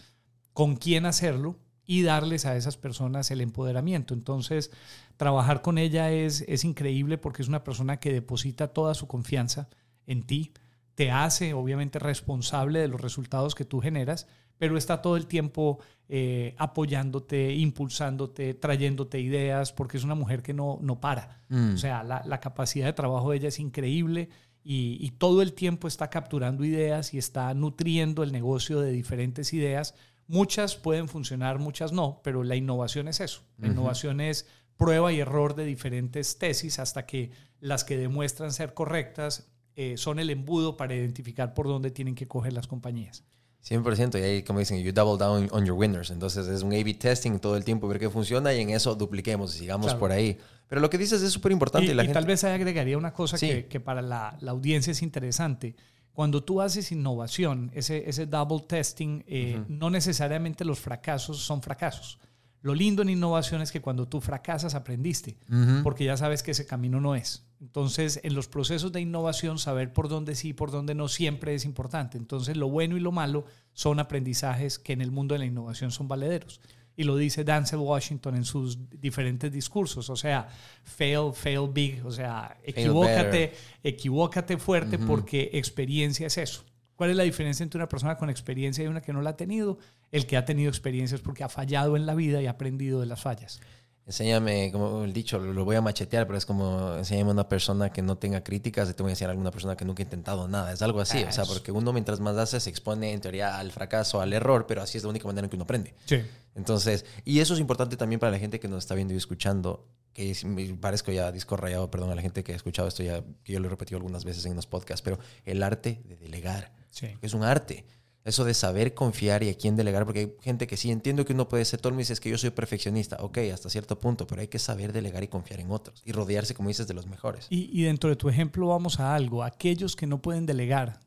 [SPEAKER 3] con quién hacerlo y darles a esas personas el empoderamiento. Entonces, trabajar con ella es, es increíble porque es una persona que deposita toda su confianza en ti, te hace obviamente responsable de los resultados que tú generas, pero está todo el tiempo eh, apoyándote, impulsándote, trayéndote ideas, porque es una mujer que no, no para. Mm. O sea, la, capacidad de trabajo de ella es increíble y, todo el tiempo está capturando ideas y está nutriendo el negocio de diferentes ideas. Muchas pueden funcionar, muchas no, pero la innovación es eso. La innovación es prueba y error de diferentes tesis hasta que las que demuestran ser correctas eh, son el embudo para identificar por dónde tienen que coger las compañías.
[SPEAKER 2] 100%, y ahí como dicen, you double down on your winners. Entonces es un A-B testing todo el tiempo, ver qué funciona y en eso dupliquemos y sigamos por ahí. Pero lo que dices es súper importante.
[SPEAKER 3] Y, tal vez agregaría una cosa que, que, para la, la, audiencia es interesante. Cuando tú haces innovación, ese, ese double testing, eh, no necesariamente los fracasos son fracasos. Lo lindo en innovación es que cuando tú fracasas aprendiste, porque ya sabes que ese camino no es. Entonces, en los procesos de innovación, saber por dónde sí y por dónde no siempre es importante. Entonces, lo bueno y lo malo son aprendizajes que en el mundo de la innovación son valederos. Y lo dice Denzel Washington en sus diferentes discursos. O sea, fail, fail big. O sea, equivócate, equivócate fuerte porque experiencia es eso. ¿Cuál es la diferencia entre una persona con experiencia y una que no la ha tenido? El que ha tenido experiencia es porque ha fallado en la vida y ha aprendido de las fallas.
[SPEAKER 2] Enséñame, como el dicho, lo voy a machetear, pero es como enséñame a una persona que no tenga críticas y te voy a enseñar a alguna persona que nunca ha intentado nada. Es algo así, o sea, porque uno mientras más hace se expone en teoría al fracaso, al error, pero así es la única manera en que uno aprende.
[SPEAKER 3] Sí.
[SPEAKER 2] Entonces, y eso es importante también para la gente que nos está viendo y escuchando, que me parezco ya disco rayado, perdón a la gente que ha escuchado esto ya, que yo lo he repetido algunas veces en los podcasts, pero el arte de delegar es un arte. Eso de saber confiar y a quién delegar, porque hay gente que sí entiendo que uno puede ser, todo mundo dice es que yo soy perfeccionista, ok, hasta cierto punto, pero hay que saber delegar y confiar en otros y rodearse, como dices, de los mejores.
[SPEAKER 3] Y, dentro de tu ejemplo vamos a algo, aquellos que no pueden delegar,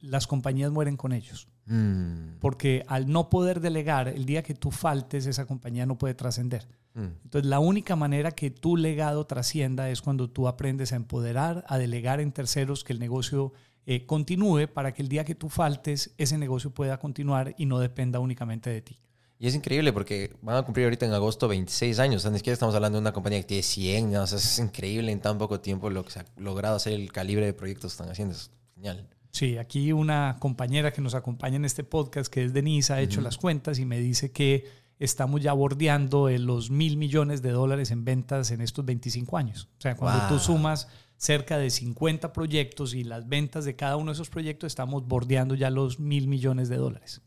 [SPEAKER 3] las compañías mueren con ellos. Mm. Porque al no poder delegar, el día que tú faltes, esa compañía no puede trascender. Mm. Entonces, la única manera que tu legado trascienda es cuando tú aprendes a empoderar, a delegar en terceros que el negocio eh, continúe para que el día que tú faltes, ese negocio pueda continuar y no dependa únicamente de ti.
[SPEAKER 2] Y es increíble porque van a cumplir ahorita en agosto 26 años. O sea, ni siquiera estamos hablando de una compañía que tiene 100. ¿no? O sea, es increíble en tan poco tiempo lo que se ha logrado hacer, el calibre de proyectos que están haciendo. Es genial.
[SPEAKER 3] Sí, aquí una compañera que nos acompaña en este podcast, que es Denise, ha hecho las cuentas y me dice que estamos ya bordeando los mil millones de dólares en ventas en estos 25 años. O sea, cuando tú sumas cerca de 50 proyectos y las ventas de cada uno de esos proyectos, estamos bordeando ya los mil millones de dólares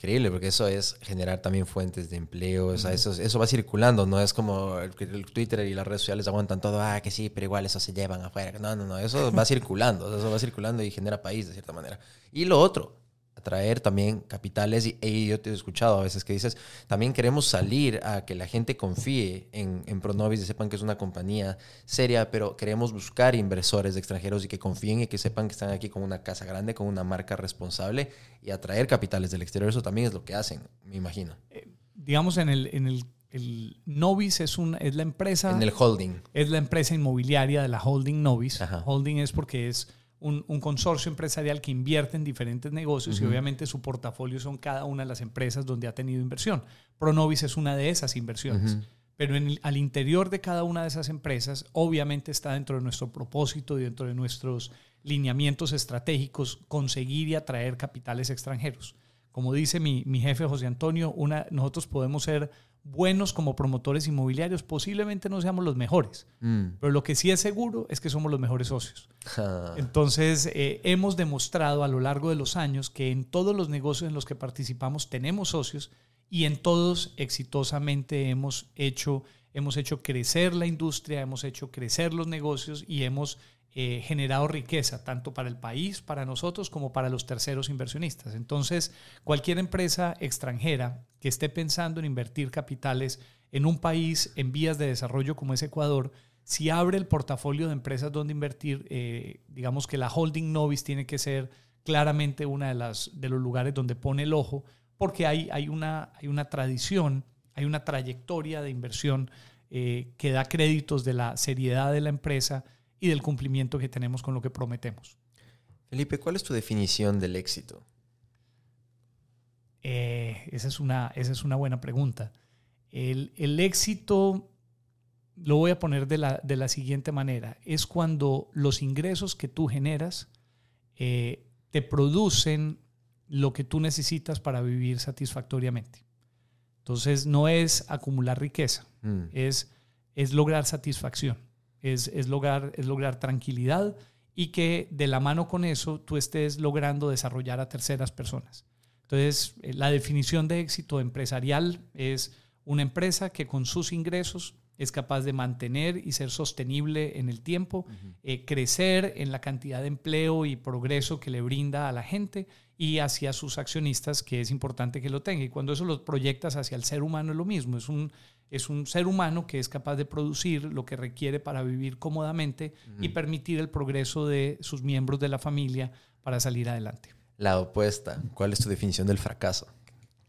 [SPEAKER 2] increíble, porque eso es generar también fuentes de empleo, o sea, eso, eso va circulando, no es como el, el, Twitter y las redes sociales aguantan todo, ah, que sí, pero igual eso se llevan afuera. No, no, no, eso va *laughs* circulando, eso va circulando y genera país de cierta manera. Y lo otro, atraer también capitales. Y, yo te he escuchado a veces que dices, también queremos salir a que la gente confíe en, en Pronovis y sepan que es una compañía seria, pero queremos buscar inversores extranjeros y que confíen y que sepan que están aquí con una casa grande, con una marca responsable y atraer capitales del exterior. Eso también es lo que hacen, me imagino.
[SPEAKER 3] Eh, digamos, en el, en el el Novis es, un, es la empresa.
[SPEAKER 2] En el holding.
[SPEAKER 3] Es la empresa inmobiliaria de la holding Novis. Holding es porque es un, consorcio empresarial que invierte en diferentes negocios y obviamente su portafolio son cada una de las empresas donde ha tenido inversión. Pronovis es una de esas inversiones. Pero en al interior de cada una de esas empresas, obviamente está dentro de nuestro propósito y dentro de nuestros lineamientos estratégicos conseguir y atraer capitales extranjeros. Como dice mi, mi jefe José Antonio, una, nosotros podemos ser buenos como promotores inmobiliarios, posiblemente no seamos los mejores, mm. pero lo que sí es seguro es que somos los mejores socios. Entonces, eh, hemos demostrado a lo largo de los años que en todos los negocios en los que participamos tenemos socios y en todos exitosamente hemos hecho, hemos hecho crecer la industria, hemos hecho crecer los negocios y hemos eh, generado riqueza, tanto para el país, para nosotros, como para los terceros inversionistas. Entonces, cualquier empresa extranjera que esté pensando en invertir capitales en un país en vías de desarrollo como es Ecuador, si abre el portafolio de empresas donde invertir, eh, digamos que la holding Novis tiene que ser claramente una de, las, de los lugares donde pone el ojo, porque hay, hay, una, hay una tradición, hay una trayectoria de inversión eh, que da créditos de la seriedad de la empresa y del cumplimiento que tenemos con lo que prometemos.
[SPEAKER 2] Felipe, ¿cuál es tu definición del éxito?
[SPEAKER 3] Eh, esa, es una, esa es una buena pregunta. El, éxito lo voy a poner de la, de la, siguiente manera. Es cuando los ingresos que tú generas eh, te producen lo que tú necesitas para vivir satisfactoriamente. Entonces no es acumular riqueza, mm. es, es lograr satisfacción es, lograr, es lograr tranquilidad y que de la mano con eso tú estés logrando desarrollar a terceras personas. Entonces, eh, la definición de éxito empresarial es una empresa que con sus ingresos es capaz de mantener y ser sostenible en el tiempo, eh, crecer en la cantidad de empleo y progreso que le brinda a la gente y hacia sus accionistas, que es importante que lo tenga. Y cuando eso lo proyectas hacia el ser humano es lo mismo, es un, es un ser humano que es capaz de producir lo que requiere para vivir cómodamente y permitir el progreso de sus miembros de la familia para salir adelante.
[SPEAKER 2] La opuesta, ¿cuál es tu definición del fracaso?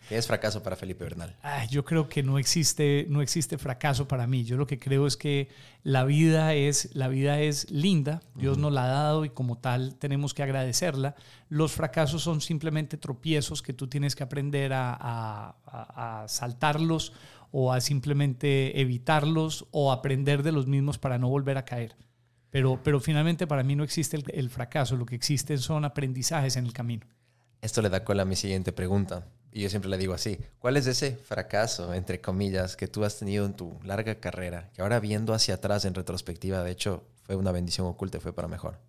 [SPEAKER 2] ¿Qué es fracaso para Felipe Bernal?
[SPEAKER 3] yo creo que no existe, no existe fracaso para mí. Yo lo que creo es que la vida es, la vida es linda, Dios nos la ha dado y como tal tenemos que agradecerla. Los fracasos son simplemente tropiezos que tú tienes que aprender a, a saltarlos o a simplemente evitarlos o aprender de los mismos para no volver a caer. Pero, pero finalmente para mí no existe el, fracaso, lo que existen son aprendizajes en el camino.
[SPEAKER 2] Esto le da cola a mi siguiente pregunta. Y yo siempre le digo así, ¿cuál es ese fracaso, entre comillas, que tú has tenido en tu larga carrera, que ahora viendo hacia atrás en retrospectiva, de hecho, fue una bendición oculta y fue para mejor?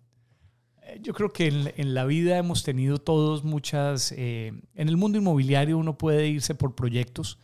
[SPEAKER 3] Eh, yo creo que en, la vida hemos tenido todos muchas... Eh, en el mundo inmobiliario uno puede irse por proyectos,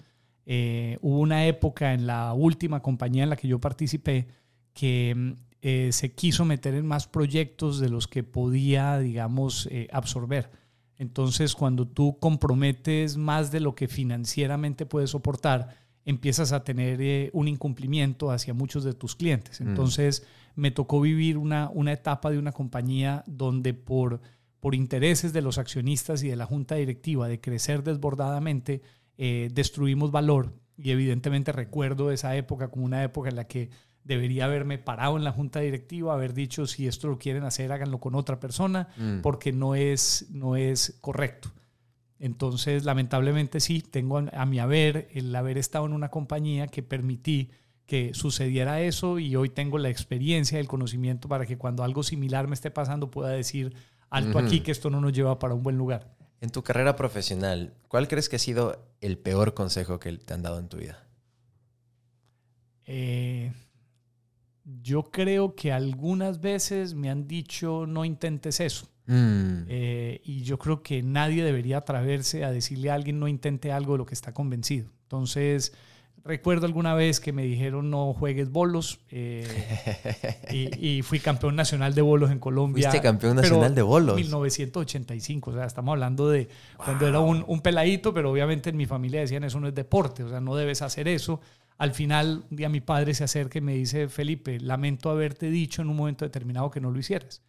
[SPEAKER 3] eh, hubo una época en la última compañía en la que yo participé que mm, eh, se quiso meter en más proyectos de los que podía, digamos, eh, absorber. Entonces, cuando tú comprometes más de lo que financieramente puedes soportar, empiezas a tener un incumplimiento hacia muchos de tus clientes. Mm. Entonces, me tocó vivir una, una etapa de una compañía donde por, por intereses de los accionistas y de la junta directiva de crecer desbordadamente, eh, destruimos valor y evidentemente recuerdo esa época como una época en la que debería haberme parado en la junta directiva, haber dicho si esto lo quieren hacer, háganlo con otra persona, mm. porque no es, no es correcto. Entonces, lamentablemente sí, tengo a, mi haber el haber estado en una compañía que permití que sucediera eso y hoy tengo la experiencia, el conocimiento para que cuando algo similar me esté pasando pueda decir alto aquí que esto no nos lleva para un buen lugar.
[SPEAKER 2] En tu carrera profesional, ¿cuál crees que ha sido el peor consejo que te han dado en tu vida?
[SPEAKER 3] Eh, yo creo que algunas veces me han dicho no intentes eso. Mm. Eh, y yo creo que nadie debería atreverse a decirle a alguien no intente algo de lo que está convencido. Entonces, recuerdo alguna vez que me dijeron no juegues bolos eh, y, fui campeón nacional de bolos en Colombia.
[SPEAKER 2] ¿Fuiste campeón nacional de bolos?
[SPEAKER 3] 1985, o sea, estamos hablando de cuando era un, un, peladito, pero obviamente en mi familia decían eso no es deporte, o sea, no debes hacer eso. Al final, un día mi padre se acerca y me dice, Felipe, lamento haberte dicho en un momento determinado que no lo hicieras.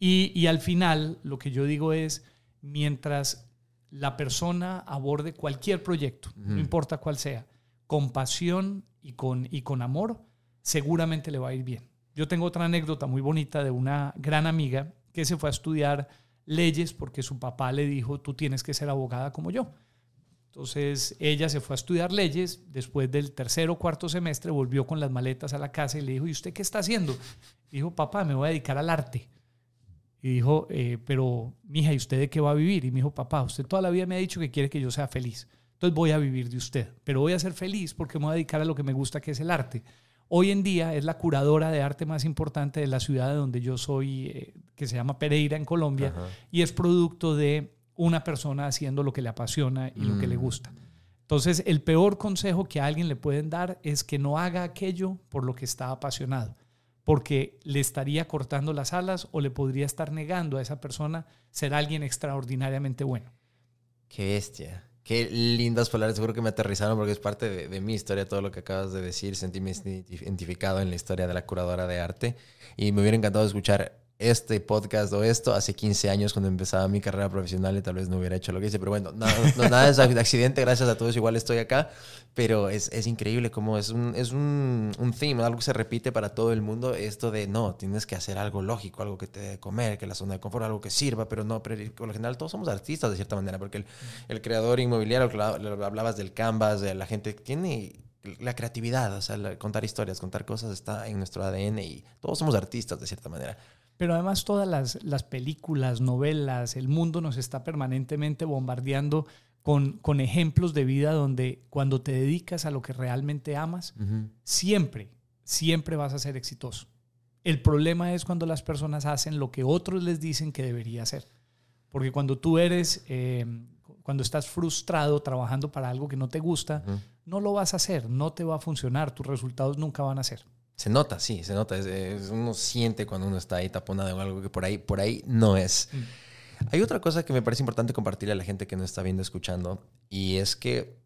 [SPEAKER 3] Y, al final lo que yo digo es, mientras la persona aborde cualquier proyecto, no importa cuál sea, con pasión y con, y con amor, seguramente le va a ir bien. Yo tengo otra anécdota muy bonita de una gran amiga que se fue a estudiar leyes porque su papá le dijo, tú tienes que ser abogada como yo. Entonces ella se fue a estudiar leyes, después del tercer o cuarto semestre volvió con las maletas a la casa y le dijo, ¿y usted qué está haciendo? Dijo, papá, me voy a dedicar al arte. Y dijo, eh, pero mija, ¿y usted de qué va a vivir? Y me dijo, papá, usted toda la vida me ha dicho que quiere que yo sea feliz. Entonces voy a vivir de usted, pero voy a ser feliz porque me voy a dedicar a lo que me gusta, que es el arte. Hoy en día es la curadora de arte más importante de la ciudad de donde yo soy, eh, que se llama Pereira, en Colombia, y es producto de una persona haciendo lo que le apasiona y lo que le mm. gusta. Entonces, el peor consejo que a alguien le pueden dar es que no haga aquello por lo que está apasionado porque le estaría cortando las alas o le podría estar negando a esa persona ser alguien extraordinariamente bueno.
[SPEAKER 2] Qué bestia. Qué lindas palabras, seguro que me aterrizaron porque es parte de, mi historia, todo lo que acabas de decir, sentíme identificado en la historia de la curadora de arte y me hubiera encantado escuchar este podcast o esto hace 15 años cuando empezaba mi carrera profesional y tal vez no hubiera hecho lo que hice, pero bueno, nada, no, nada es accidente, gracias a todos, igual estoy acá, pero es, es increíble como es un, es un, un theme, algo que se repite para todo el mundo, esto de no, tienes que hacer algo lógico, algo que te dé comer, que la zona de confort, algo que sirva, pero no, pero por lo general todos somos artistas de cierta manera, porque el, el creador inmobiliario, hablabas del canvas, de la gente tiene la creatividad, o sea, contar historias, contar cosas está en nuestro ADN y todos somos artistas de cierta manera.
[SPEAKER 3] Pero además todas las, películas, novelas, el mundo nos está permanentemente bombardeando con, con, ejemplos de vida donde cuando te dedicas a lo que realmente amas, siempre, siempre vas a ser exitoso. El problema es cuando las personas hacen lo que otros les dicen que debería hacer. Porque cuando tú eres, eh, cuando estás frustrado trabajando para algo que no te gusta, no lo vas a hacer, no te va a funcionar, tus resultados nunca van a ser.
[SPEAKER 2] Se nota, sí, se nota. uno siente cuando uno está ahí taponado en algo que por ahí, por ahí no es. Mm. Hay otra cosa que me parece importante compartirle a la gente que nos está viendo, escuchando, y es que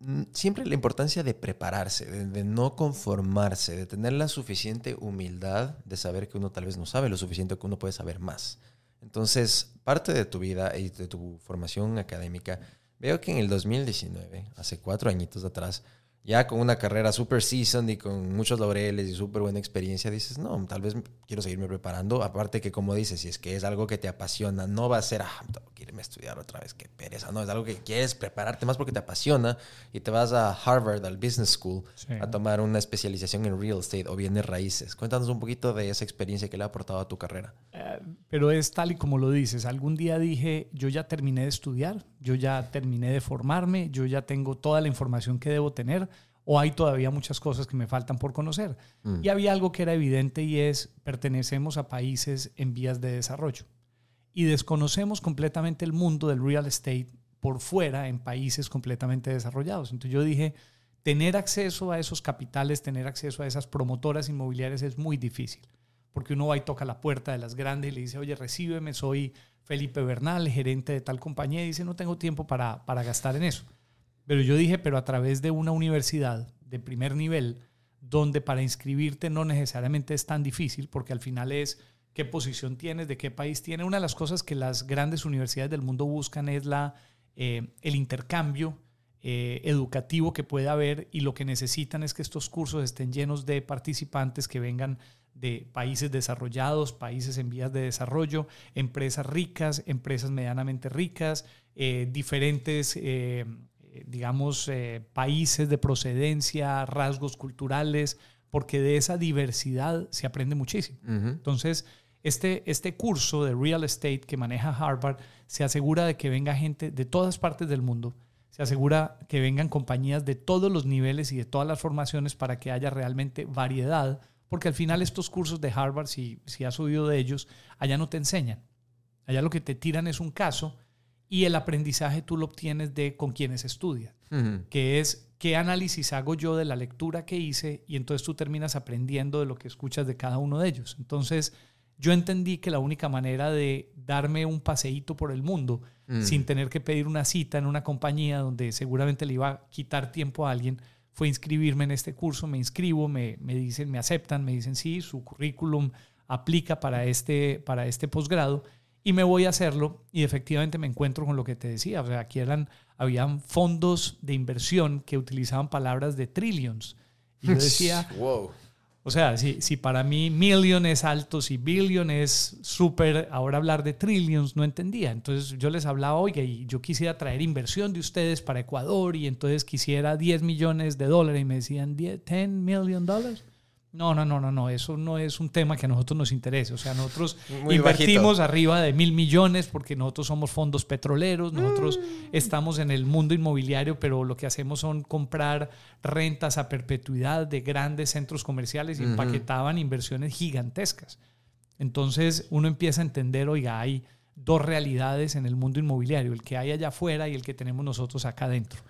[SPEAKER 2] mm, siempre la importancia de prepararse, de, no conformarse, de tener la suficiente humildad de saber que uno tal vez no sabe lo suficiente, que uno puede saber más. Entonces, parte de tu vida y de tu formación académica, veo que en el 2019, hace cuatro añitos atrás, ya con una carrera super seasoned y con muchos laureles y súper buena experiencia, dices, no, tal vez quiero seguirme preparando. Aparte que, como dices, si es que es algo que te apasiona, no va a ser, ah, tengo que irme a estudiar otra vez, qué pereza. No, es algo que quieres prepararte más porque te apasiona y te vas a Harvard, al Business School, a tomar una especialización en real estate o bienes raíces. Cuéntanos un poquito de esa experiencia que le ha aportado a tu carrera.
[SPEAKER 3] Eh, pero es tal y como lo dices. Algún día dije, yo ya terminé de estudiar, yo ya terminé de formarme, yo ya tengo toda la información que debo tener o hay todavía muchas cosas que me faltan por conocer. Mm. Y había algo que era evidente y es pertenecemos a países en vías de desarrollo y desconocemos completamente el mundo del real estate por fuera en países completamente desarrollados. Entonces yo dije, tener acceso a esos capitales, tener acceso a esas promotoras inmobiliarias es muy difícil, porque uno va y toca la puerta de las grandes y le dice, oye, recíbeme, soy Felipe Bernal, gerente de tal compañía, dice, no tengo tiempo para, para gastar en eso. Pero yo dije, pero a través de una universidad de primer nivel, donde para inscribirte no necesariamente es tan difícil, porque al final es qué posición tienes, de qué país tienes. Una de las cosas que las grandes universidades del mundo buscan es la, eh, el intercambio eh, educativo que puede haber y lo que necesitan es que estos cursos estén llenos de participantes que vengan de países desarrollados, países en vías de desarrollo, empresas ricas, empresas medianamente ricas, eh, diferentes, eh, digamos, eh, países de procedencia, rasgos culturales, porque de esa diversidad se aprende muchísimo. Entonces, este, este curso de real estate que maneja Harvard se asegura de que venga gente de todas partes del mundo, se asegura que vengan compañías de todos los niveles y de todas las formaciones para que haya realmente variedad, porque al final estos cursos de Harvard, si, si has oído de ellos, allá no te enseñan. Allá lo que te tiran es un caso y el aprendizaje tú lo obtienes de con quienes estudias, que es qué análisis hago yo de la lectura que hice y entonces tú terminas aprendiendo de lo que escuchas de cada uno de ellos. Entonces, yo entendí que la única manera de darme un paseíto por el mundo mm. sin tener que pedir una cita en una compañía donde seguramente le iba a quitar tiempo a alguien fue inscribirme en este curso. Me inscribo, me, me dicen, me aceptan, me dicen sí, su currículum aplica para este, para este posgrado y me voy a hacerlo y efectivamente me encuentro con lo que te decía. O sea, aquí eran, habían fondos de inversión que utilizaban palabras de trillions. Y yo *laughs* decía, wow. O sea, si, si para mí million es alto, si billion es súper, ahora hablar de trillions no entendía. Entonces yo les hablaba, oiga, y yo quisiera traer inversión de ustedes para Ecuador y entonces quisiera 10 millones de dólares y me decían 10, 10 million dólares. No, no, no, no, no, eso no es un tema que a nosotros nos interese. O sea, nosotros invertimos arriba de mil millones porque nosotros somos fondos petroleros, nosotros mm. estamos en el mundo inmobiliario, pero lo que hacemos son comprar rentas a perpetuidad de grandes centros comerciales y empaquetaban inversiones gigantescas. Entonces uno empieza a entender, oiga, hay dos realidades en el mundo inmobiliario, el que hay allá afuera y el que tenemos nosotros acá adentro.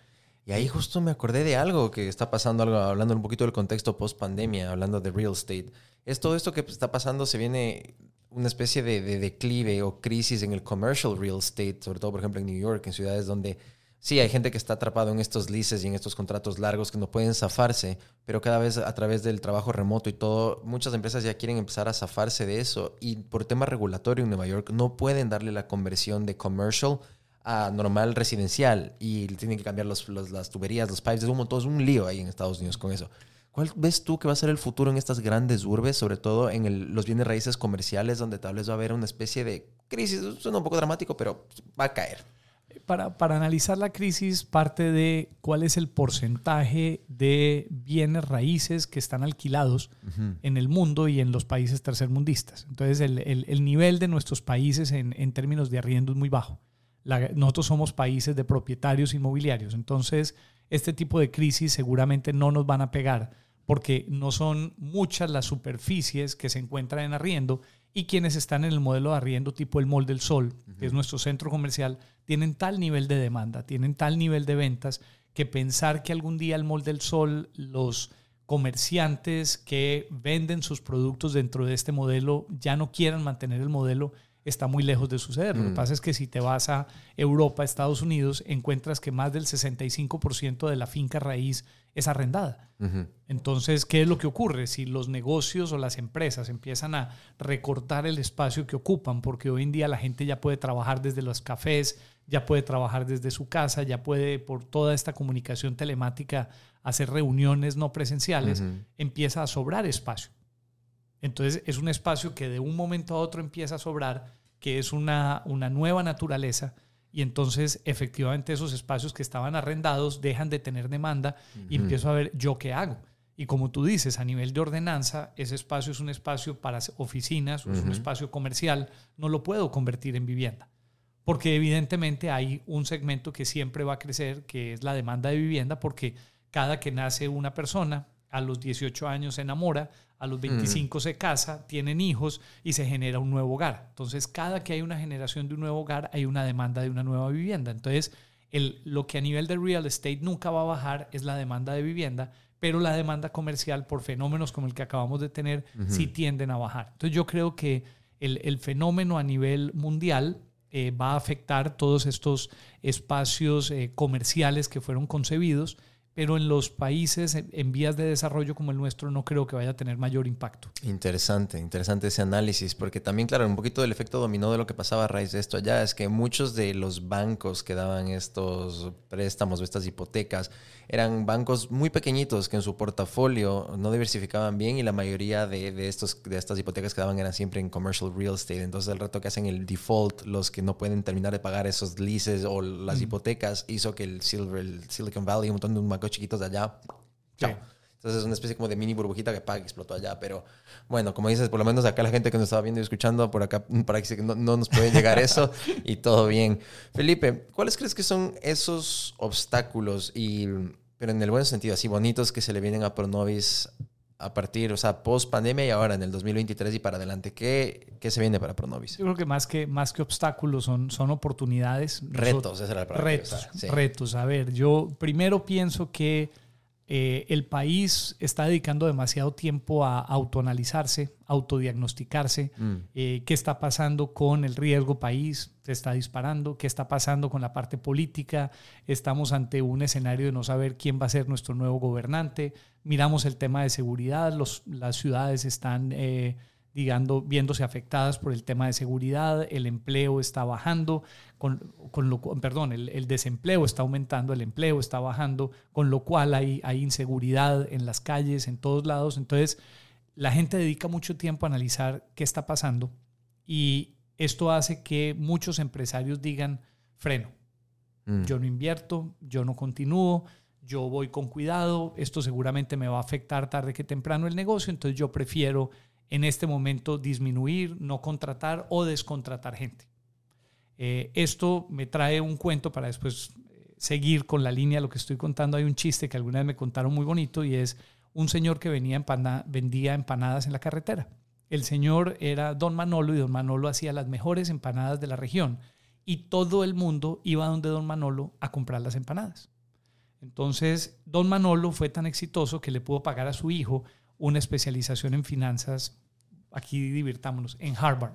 [SPEAKER 2] Y ahí justo me acordé de algo que está pasando, algo, hablando un poquito del contexto post pandemia, hablando de real estate. Es todo esto que está pasando, se viene una especie de, declive o crisis en el commercial real estate, sobre todo, por ejemplo, en New York, en ciudades donde sí hay gente que está atrapado en estos leases y en estos contratos largos que no pueden zafarse, pero cada vez a través del trabajo remoto y todo, muchas empresas ya quieren empezar a zafarse de eso y por tema regulatorio en Nueva York no pueden darle la conversión de commercial a normal residencial y tienen que cambiar los, las tuberías, los pipes, es un, todo es un lío ahí en Estados Unidos con eso. ¿Cuál ves tú que va a ser el futuro en estas grandes urbes, sobre todo en los bienes raíces comerciales, donde tal vez va a haber una especie de crisis? Suena un poco dramático, pero va a caer.
[SPEAKER 3] Para, para, analizar la crisis, parte de cuál es el porcentaje de bienes raíces que están alquilados en el mundo y en los países tercermundistas. Entonces, el, el, el nivel de nuestros países en, en, términos de arriendo es muy bajo nosotros somos países de propietarios inmobiliarios, entonces este tipo de crisis seguramente no nos van a pegar porque no son muchas las superficies que se encuentran en arriendo y quienes están en el modelo de arriendo tipo el Mall del Sol, que es nuestro centro comercial, tienen tal nivel de demanda, tienen tal nivel de ventas que pensar que algún día el Mall del Sol, los comerciantes que venden sus productos dentro de este modelo ya no quieran mantener el modelo está muy lejos de suceder. Lo que mm. pasa es que si te vas a Europa, Estados Unidos, encuentras que más del 65% de la finca raíz es arrendada. Entonces, ¿qué es lo que ocurre? Si los negocios o las empresas empiezan a recortar el espacio que ocupan, porque hoy en día la gente ya puede trabajar desde los cafés, ya puede trabajar desde su casa, ya puede por toda esta comunicación telemática hacer reuniones no presenciales, empieza a sobrar espacio. Entonces es un espacio que de un momento a otro empieza a sobrar, que es una, una nueva naturaleza y entonces efectivamente esos espacios que estaban arrendados dejan de tener demanda y empiezo a ver yo qué hago. Y como tú dices, a nivel de ordenanza, ese espacio es un espacio para oficinas, es un espacio comercial, no lo puedo convertir en vivienda. Porque evidentemente hay un segmento que siempre va a crecer, que es la demanda de vivienda, porque cada que nace una persona, a los 18 años se enamora, a los 25 se casa, tienen hijos y se genera un nuevo hogar. Entonces, cada que hay una generación de un nuevo hogar, hay una demanda de una nueva vivienda. Entonces, el, lo que a nivel de real estate nunca va a bajar es la demanda de vivienda, pero la demanda comercial por fenómenos como el que acabamos de tener sí tienden a bajar. Entonces, yo creo que el, fenómeno a nivel mundial eh, va a afectar todos estos espacios eh, comerciales que fueron concebidos pero en los países en vías de desarrollo como el nuestro no creo que vaya a tener mayor impacto.
[SPEAKER 2] Interesante, interesante ese análisis, porque también, claro, un poquito del efecto dominó de lo que pasaba a raíz de esto allá es que muchos de los bancos que daban estos préstamos o estas hipotecas eran bancos muy pequeñitos que en su portafolio no diversificaban bien y la mayoría de, de estos, de estas hipotecas que daban eran siempre en commercial real estate. Entonces, el rato que hacen el default, los que no pueden terminar de pagar esos leases o las hipotecas, hizo que el, Silver, el Silicon Valley, un montón de chiquitos de allá. Chao. Entonces es una especie como de mini burbujita que paga, explotó allá. Pero bueno, como dices, por lo menos acá la gente que nos estaba viendo y escuchando, por acá *laughs* para que no, no nos puede llegar eso y todo bien. Felipe, ¿cuáles crees que son esos obstáculos y, pero en el buen sentido, así bonitos que se le vienen a Pronovis a partir, o sea, post pandemia y ahora en el 2023 y para adelante? ¿Qué, qué se viene para Pronovis?
[SPEAKER 3] Yo creo que más que, más que obstáculos son, son oportunidades.
[SPEAKER 2] Retos, esa era la palabra.
[SPEAKER 3] Retos, retos. A ver, yo primero pienso que eh, el país está dedicando demasiado tiempo a autoanalizarse, autodiagnosticarse, mm. eh, qué está pasando con el riesgo país, se está disparando, qué está pasando con la parte política, estamos ante un escenario de no saber quién va a ser nuestro nuevo gobernante, miramos el tema de seguridad, los, las ciudades están... Eh, digamos, viéndose afectadas por el tema de seguridad, el empleo está bajando, con, con lo, perdón, el, desempleo está aumentando, el empleo está bajando, con lo cual hay, hay inseguridad en las calles, en todos lados. Entonces, la gente dedica mucho tiempo a analizar qué está pasando y esto hace que muchos empresarios digan, freno, mm. yo no invierto, yo no continúo, yo voy con cuidado, esto seguramente me va a afectar tarde que temprano el negocio, entonces yo prefiero en este momento disminuir, no contratar o descontratar gente. Eh, esto me trae un cuento para después eh, seguir con la línea de lo que estoy contando. Hay un chiste que alguna vez me contaron muy bonito y es un señor que venía vendía empanadas en la carretera. El señor era don Manolo y don Manolo hacía las mejores empanadas de la región y todo el mundo iba donde don Manolo a comprar las empanadas. Entonces, don Manolo fue tan exitoso que le pudo pagar a su hijo una especialización en finanzas, aquí divirtámonos, en Harvard.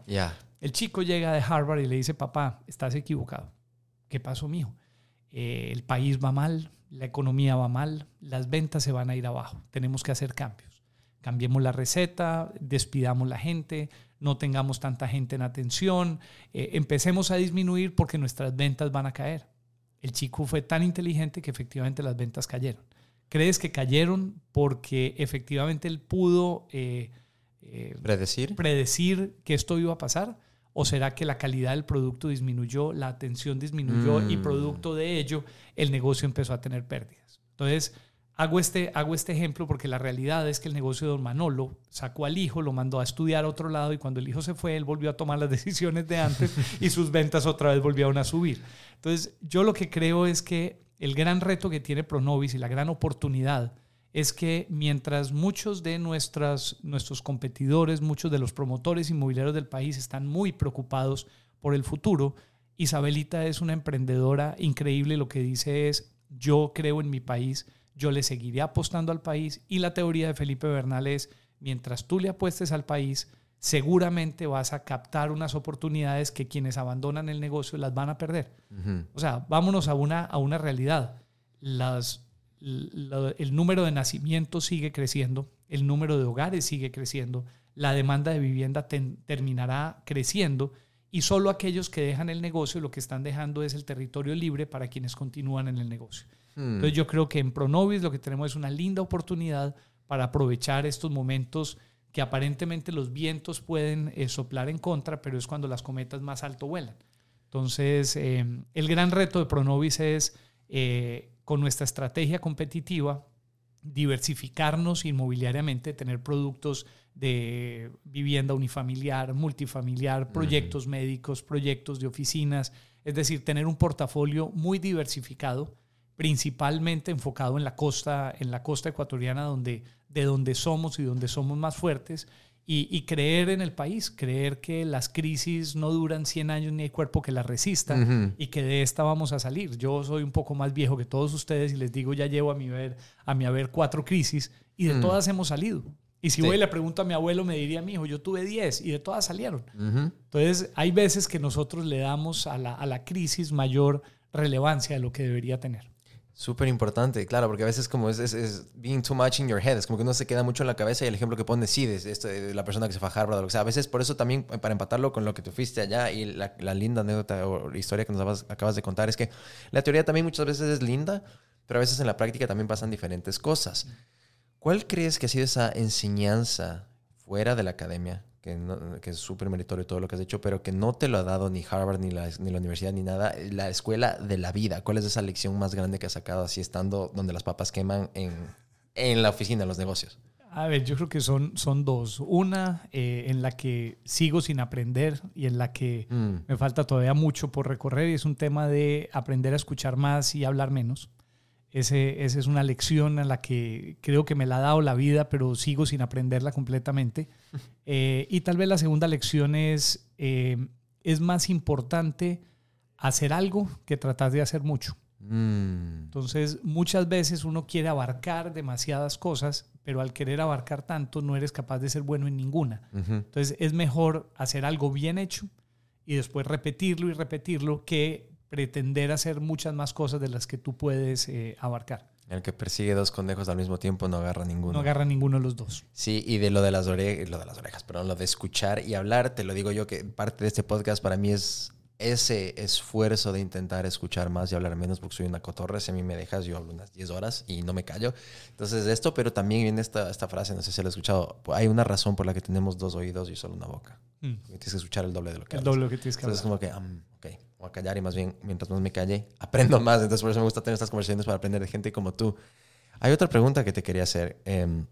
[SPEAKER 3] El chico llega de Harvard y le dice, papá, estás equivocado. ¿Qué pasó, mijo? Eh, el país va mal, la economía va mal, las ventas se van a ir abajo, tenemos que hacer cambios. Cambiemos la receta, despidamos la gente, no tengamos tanta gente en atención, eh, empecemos a disminuir porque nuestras ventas van a caer. El chico fue tan inteligente que efectivamente las ventas cayeron. ¿Crees que cayeron porque efectivamente él pudo eh,
[SPEAKER 2] eh, predecir?
[SPEAKER 3] predecir que esto iba a pasar? ¿O será que la calidad del producto disminuyó, la atención disminuyó y mm. producto de ello el negocio empezó a tener pérdidas? Entonces, hago este, hago este ejemplo porque la realidad es que el negocio de don Manolo sacó al hijo, lo mandó a estudiar a otro lado y cuando el hijo se fue, él volvió a tomar las *laughs* decisiones de antes y sus ventas otra vez volvieron a subir. Entonces, yo lo que creo es que el gran reto que tiene Pronovis y la gran oportunidad es que mientras muchos de nuestros competidores, muchos de los promotores inmobiliarios del país están muy preocupados por el futuro, Isabelita es una emprendedora increíble. Lo que dice es, yo creo en mi país, yo le seguiré apostando al país y la teoría de Felipe Bernal es, mientras tú le apuestes al país, seguramente vas a captar unas oportunidades que quienes abandonan el negocio las van a perder. O sea, vámonos a una, a una realidad. Las, el número de nacimientos sigue creciendo, el número de hogares sigue creciendo, la demanda de vivienda terminará creciendo y solo aquellos que dejan el negocio lo que están dejando es el territorio libre para quienes continúan en el negocio. Hmm. Entonces yo creo que en Pronovis lo que tenemos es una linda oportunidad para aprovechar estos momentos que aparentemente los vientos pueden eh, soplar en contra, pero es cuando las cometas más alto vuelan. Entonces, eh, el gran reto de Pronovis es, eh, con nuestra estrategia competitiva, diversificarnos inmobiliariamente, tener productos de vivienda unifamiliar, multifamiliar, proyectos médicos, proyectos de oficinas, es decir, tener un portafolio muy diversificado, principalmente enfocado en la costa, en la costa ecuatoriana, donde de donde somos y donde somos más fuertes y, creer en el país, creer que las crisis no duran 100 años ni hay cuerpo que las resista y que de esta vamos a salir. Yo soy un poco más viejo que todos ustedes y les digo, ya llevo a mi ver, a mi haber cuatro crisis y de mm. todas hemos salido. Y si voy y le pregunto a mi abuelo, me diría, mi hijo, yo tuve 10 y de todas salieron. Entonces, hay veces que nosotros le damos a la, a la crisis mayor relevancia de lo que debería tener.
[SPEAKER 2] Súper importante, claro, porque a veces como es, being too much in your head, es como que uno se queda mucho en la cabeza y el ejemplo que pones, sí, de, de la persona que se fue a Harvard, o sea. A veces por eso también, para empatarlo con lo que tú fuiste allá y la, la linda anécdota o historia que nos acabas de contar, es que la teoría también muchas veces es linda, pero a veces en la práctica también pasan diferentes cosas. ¿Cuál crees que ha sido esa enseñanza fuera de la academia que, que es súper meritorio todo lo que has hecho, pero que no te lo ha dado ni Harvard, ni la, ni la universidad, ni nada, la escuela de la vida. ¿Cuál es esa lección más grande que has sacado así estando donde las papas queman en, en la oficina, en los negocios?
[SPEAKER 3] A ver, yo creo que son, son dos. Una eh, en la que sigo sin aprender y en la que mm. me falta todavía mucho por recorrer y es un tema de aprender a escuchar más y hablar menos. Ese, esa es una lección a la que creo que me la ha dado la vida, pero sigo sin aprenderla completamente. *laughs* Eh, y tal vez la segunda lección es, eh, es más importante hacer algo que tratar de hacer mucho. Mm. Entonces, muchas veces uno quiere abarcar demasiadas cosas, pero al querer abarcar tanto no eres capaz de ser bueno en ninguna. Entonces, es mejor hacer algo bien hecho y después repetirlo y repetirlo que pretender hacer muchas más cosas de las que tú puedes eh, abarcar.
[SPEAKER 2] El que persigue dos conejos al mismo tiempo no agarra ninguno.
[SPEAKER 3] No agarra ninguno de los dos.
[SPEAKER 2] Sí, y de lo de las orejas, lo de las orejas, perdón, lo de escuchar y hablar, te lo digo yo que parte de este podcast para mí es ese esfuerzo de intentar escuchar más y hablar menos, porque soy una cotorra, si a mí me dejas, yo hablo unas 10 horas y no me callo. Entonces, esto, pero también viene esta, esta frase, no sé si lo he escuchado, hay una razón por la que tenemos dos oídos y solo una boca. Mm. Tienes que escuchar el doble de lo que
[SPEAKER 3] El doble que tienes que
[SPEAKER 2] Entonces, es como que, ok, a callar y más bien, mientras más me calle, *laughs* aprendo más. Entonces, por eso me gusta tener estas conversaciones para aprender de gente como tú. Hay otra pregunta que te quería hacer. Eh,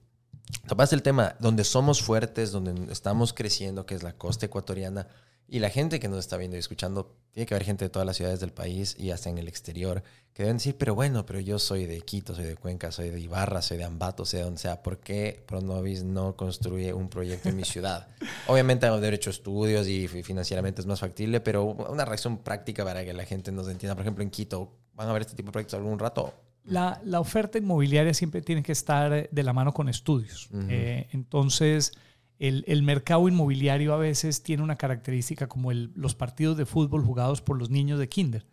[SPEAKER 2] topaste el tema donde somos fuertes, donde estamos creciendo, que es la costa ecuatoriana. Y la gente que nos está viendo y escuchando, tiene que haber gente de todas las ciudades del país y hasta en el exterior, que deben decir, pero bueno, pero yo soy de Quito, soy de Cuenca, soy de Ibarra, soy de Ambato, sea donde sea, ¿por qué Pronovis no construye un proyecto en mi ciudad? *laughs* Obviamente hay derecho a estudios y financieramente es más factible, pero una reacción práctica para que la gente nos entienda. Por ejemplo, en Quito, ¿van a ver este tipo de proyectos algún rato?
[SPEAKER 3] La, la oferta inmobiliaria siempre tiene que estar de la mano con estudios. Eh, entonces el, mercado inmobiliario a veces tiene una característica como los partidos de fútbol jugados por los niños de kinder.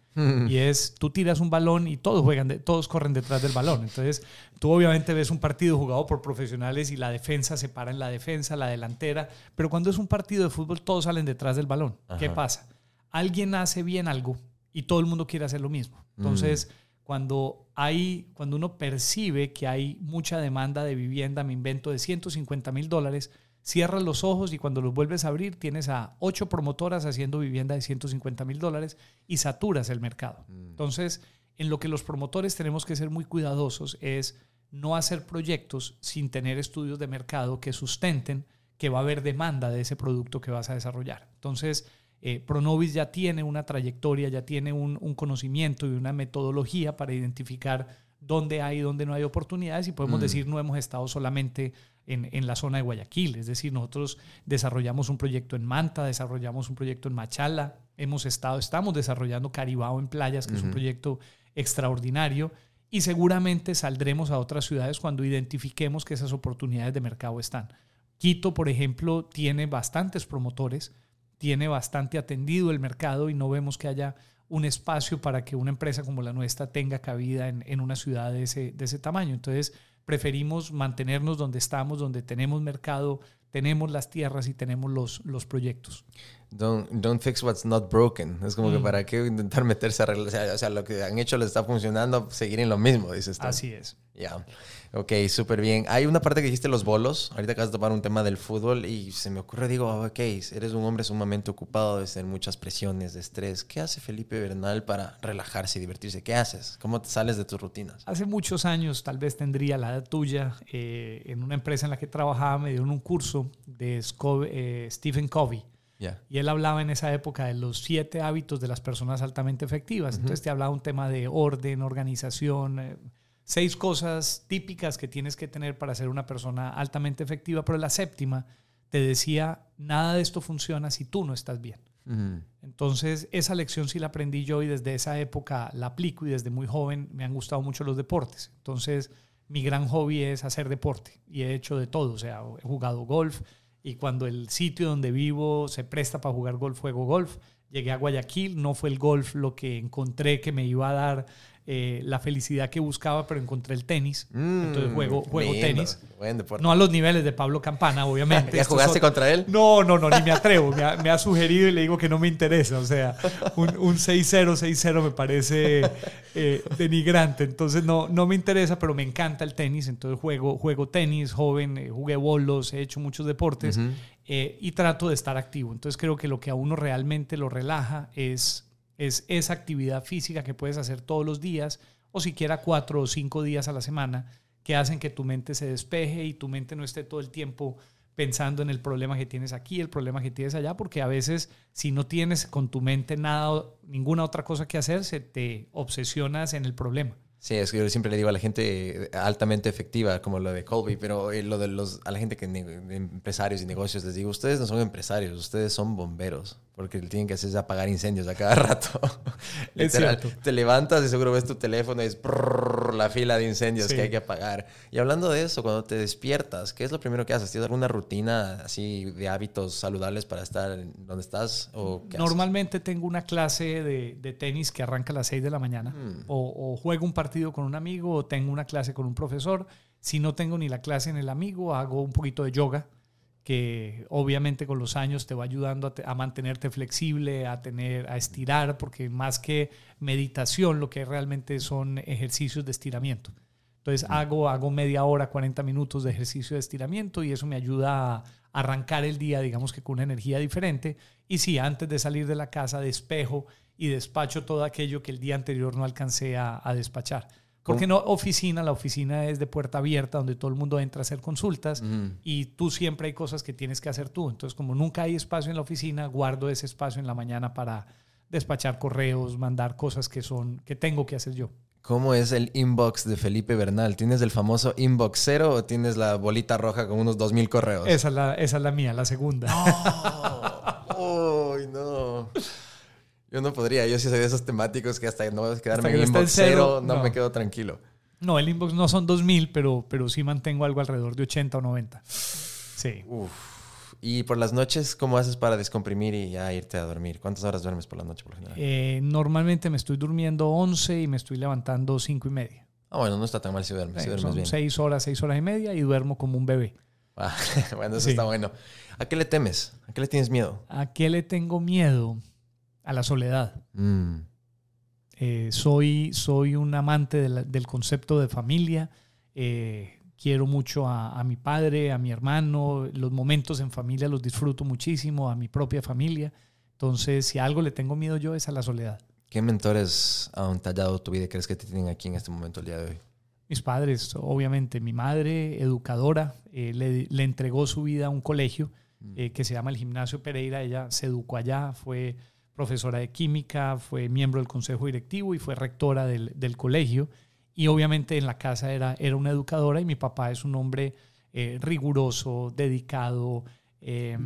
[SPEAKER 3] Y es, tú tiras un balón y todos juegan, todos corren detrás del balón. Entonces, tú obviamente ves un partido jugado por profesionales y la defensa se para en la defensa, la delantera. Pero cuando es un partido de fútbol, todos salen detrás del balón. ¿Qué pasa? Alguien hace bien algo y todo el mundo quiere hacer lo mismo. Entonces, cuando hay, cuando uno percibe que hay mucha demanda de vivienda, me invento de 150 mil dólares, cierras los ojos y cuando los vuelves a abrir tienes a ocho promotoras haciendo vivienda de 150 mil dólares y saturas el mercado. Mm. Entonces, en lo que los promotores tenemos que ser muy cuidadosos es no hacer proyectos sin tener estudios de mercado que sustenten que va a haber demanda de ese producto que vas a desarrollar. Entonces, eh, Pronovis ya tiene una trayectoria, ya tiene un, un, conocimiento y una metodología para identificar dónde hay dónde no hay oportunidades y podemos mm. decir no hemos estado solamente en, la zona de Guayaquil. Es decir, nosotros desarrollamos un proyecto en Manta, desarrollamos un proyecto en Machala, hemos estado, estamos desarrollando Caribao en Playas, que es un proyecto extraordinario, y seguramente saldremos a otras ciudades cuando identifiquemos que esas oportunidades de mercado están. Quito, por ejemplo, tiene bastantes promotores, tiene bastante atendido el mercado y no vemos que haya un espacio para que una empresa como la nuestra tenga cabida en, en una ciudad de ese, de ese tamaño. Entonces, preferimos mantenernos donde estamos, donde tenemos mercado, tenemos las tierras y tenemos los, los proyectos.
[SPEAKER 2] Don't, don't fix what's not broken. Es como que mm. para qué intentar meterse a arreglar. O sea, lo que han hecho les está funcionando, seguir en lo mismo, dices tú.
[SPEAKER 3] Así es.
[SPEAKER 2] Ya. Ok, súper bien. Hay una parte que dijiste los bolos. Ahorita acabas de tomar un tema del fútbol y se me ocurre, digo, ok, eres un hombre sumamente ocupado de tener muchas presiones, de estrés. ¿Qué hace Felipe Bernal para relajarse y divertirse? ¿Qué haces? ¿Cómo te sales de tus rutinas?
[SPEAKER 3] Hace muchos años, tal vez tendría la edad tuya, eh, en una empresa en la que trabajaba, me dieron un curso de eh, Stephen Covey. Y él hablaba en esa época de los siete hábitos de las personas altamente efectivas. Entonces te hablaba un tema de orden, organización, eh, seis cosas típicas que tienes que tener para ser una persona altamente efectiva, pero la séptima te decía, nada de esto funciona si tú no estás bien. Entonces, esa lección sí la aprendí yo y desde esa época la aplico y desde muy joven me han gustado mucho los deportes. Entonces, mi gran hobby es hacer deporte y he hecho de todo, o sea, he jugado golf y cuando el sitio donde vivo se presta para jugar golf, juego golf. Llegué a Guayaquil, no fue el golf lo que encontré que me iba a dar eh, la felicidad que buscaba, pero encontré el tenis. Entonces
[SPEAKER 2] Mm,
[SPEAKER 3] juego, juego
[SPEAKER 2] lindo,
[SPEAKER 3] tenis.
[SPEAKER 2] buen.
[SPEAKER 3] No a los niveles de Pablo Campana, obviamente. *laughs*
[SPEAKER 2] ¿Ya
[SPEAKER 3] Estos
[SPEAKER 2] jugaste
[SPEAKER 3] son-
[SPEAKER 2] contra él?
[SPEAKER 3] No, no, no, ni me atrevo. Me ha, me ha sugerido y le digo que no me interesa. O sea, un, un 6-0, 6-0 me parece eh, denigrante. Entonces no, no me interesa, pero me encanta el tenis. Entonces juego, juego tenis, joven, eh, jugué bolos, he hecho muchos deportes
[SPEAKER 2] Ujú.
[SPEAKER 3] eh, y trato de estar activo. Entonces creo que lo que a uno realmente lo relaja es, es esa actividad física que puedes hacer todos los días o siquiera cuatro o cinco días a la semana que hacen que tu mente se despeje y tu mente no esté todo el tiempo pensando en el problema que tienes aquí, el problema que tienes allá, porque a veces si no tienes con tu mente nada, ninguna otra cosa que hacer, se te obsesionas en el problema.
[SPEAKER 2] Sí, es que yo siempre le digo a la gente eh, altamente efectiva, como lo de Colby, pero eh, lo de los, a la gente que empresarios y negocios les digo, ustedes no son empresarios, ustedes son bomberos, porque tienen que hacer es apagar incendios a cada *laughs* rato.
[SPEAKER 3] Es
[SPEAKER 2] Literal,
[SPEAKER 3] cierto.
[SPEAKER 2] te levantas y seguro ves tu teléfono y es la fila de incendios
[SPEAKER 3] Sí.
[SPEAKER 2] que hay que apagar. Y hablando de eso, cuando te despiertas, ¿qué es lo primero que haces? ¿Tienes alguna rutina así de hábitos saludables para estar donde estás? ¿O qué haces?
[SPEAKER 3] Normalmente tengo una clase de, de tenis que arranca a las 6 de la mañana.
[SPEAKER 2] Mm.
[SPEAKER 3] O, o juego un partido con un amigo o tengo una clase con un profesor. Si no tengo ni la clase en el amigo, hago un poquito de yoga, que obviamente con los años te va ayudando a, te- a mantenerte flexible, a, tener, a estirar, porque más que meditación, lo que realmente son ejercicios de estiramiento. Entonces hago, hago media hora, 40 minutos de ejercicio de estiramiento y eso me ayuda a arrancar el día, digamos que con una energía diferente. Y sí, antes de salir de la casa despejo y despacho todo aquello que el día anterior no alcancé a, a despachar. Porque no oficina, la oficina es de puerta abierta donde todo el mundo entra a hacer consultas y tú siempre hay cosas que tienes que hacer tú. Entonces, como nunca hay espacio en la oficina, guardo ese espacio en la mañana para despachar correos, mandar cosas que son que tengo que hacer yo.
[SPEAKER 2] ¿Cómo es el inbox de Felipe Bernal? ¿Tienes el famoso inbox cero o tienes la bolita roja con unos 2000 correos?
[SPEAKER 3] Esa es la, esa es la mía, la segunda.
[SPEAKER 2] ¡Ay, no! *laughs* Yo no podría. Yo sí soy de esos temáticos que hasta no quedarme
[SPEAKER 3] Hasta que
[SPEAKER 2] en inbox
[SPEAKER 3] cero,
[SPEAKER 2] no,
[SPEAKER 3] no.
[SPEAKER 2] me quedo tranquilo.
[SPEAKER 3] No, el inbox no son 2000, pero, pero sí mantengo algo alrededor de 80 o 90. Sí.
[SPEAKER 2] Uf. Y por las noches, ¿cómo haces para descomprimir y ya irte a dormir? ¿Cuántas horas duermes por la noche por lo general?
[SPEAKER 3] Eh, normalmente me estoy durmiendo 11 y me estoy levantando 5 y media.
[SPEAKER 2] Ah, bueno, no está tan mal si duermes. Si duermes
[SPEAKER 3] son
[SPEAKER 2] bien.
[SPEAKER 3] 6 horas, 6 horas y media y duermo como un bebé.
[SPEAKER 2] Ah, *laughs* bueno, eso
[SPEAKER 3] Sí.
[SPEAKER 2] está bueno. ¿A qué le temes? ¿A qué le tienes miedo?
[SPEAKER 3] ¿A qué le tengo miedo? A la soledad.
[SPEAKER 2] Mm.
[SPEAKER 3] Eh, soy, soy un amante de la- del concepto de familia. Eh, quiero mucho a, a mi padre, a mi hermano. Los momentos en familia los disfruto muchísimo, a mi propia familia. Entonces, si a algo le tengo miedo yo es a la soledad.
[SPEAKER 2] ¿Qué mentores han tallado tu vida y crees que te tienen aquí en este momento, el día de hoy?
[SPEAKER 3] Mis padres, obviamente, mi madre, educadora, eh, le, le entregó su vida a un colegio eh, que se llama el Gimnasio Pereira. Ella se educó allá, fue profesora de química, fue miembro del consejo directivo y fue rectora del, del colegio. Y obviamente en la casa era, era una educadora y mi papá es un hombre eh, riguroso, dedicado, eh,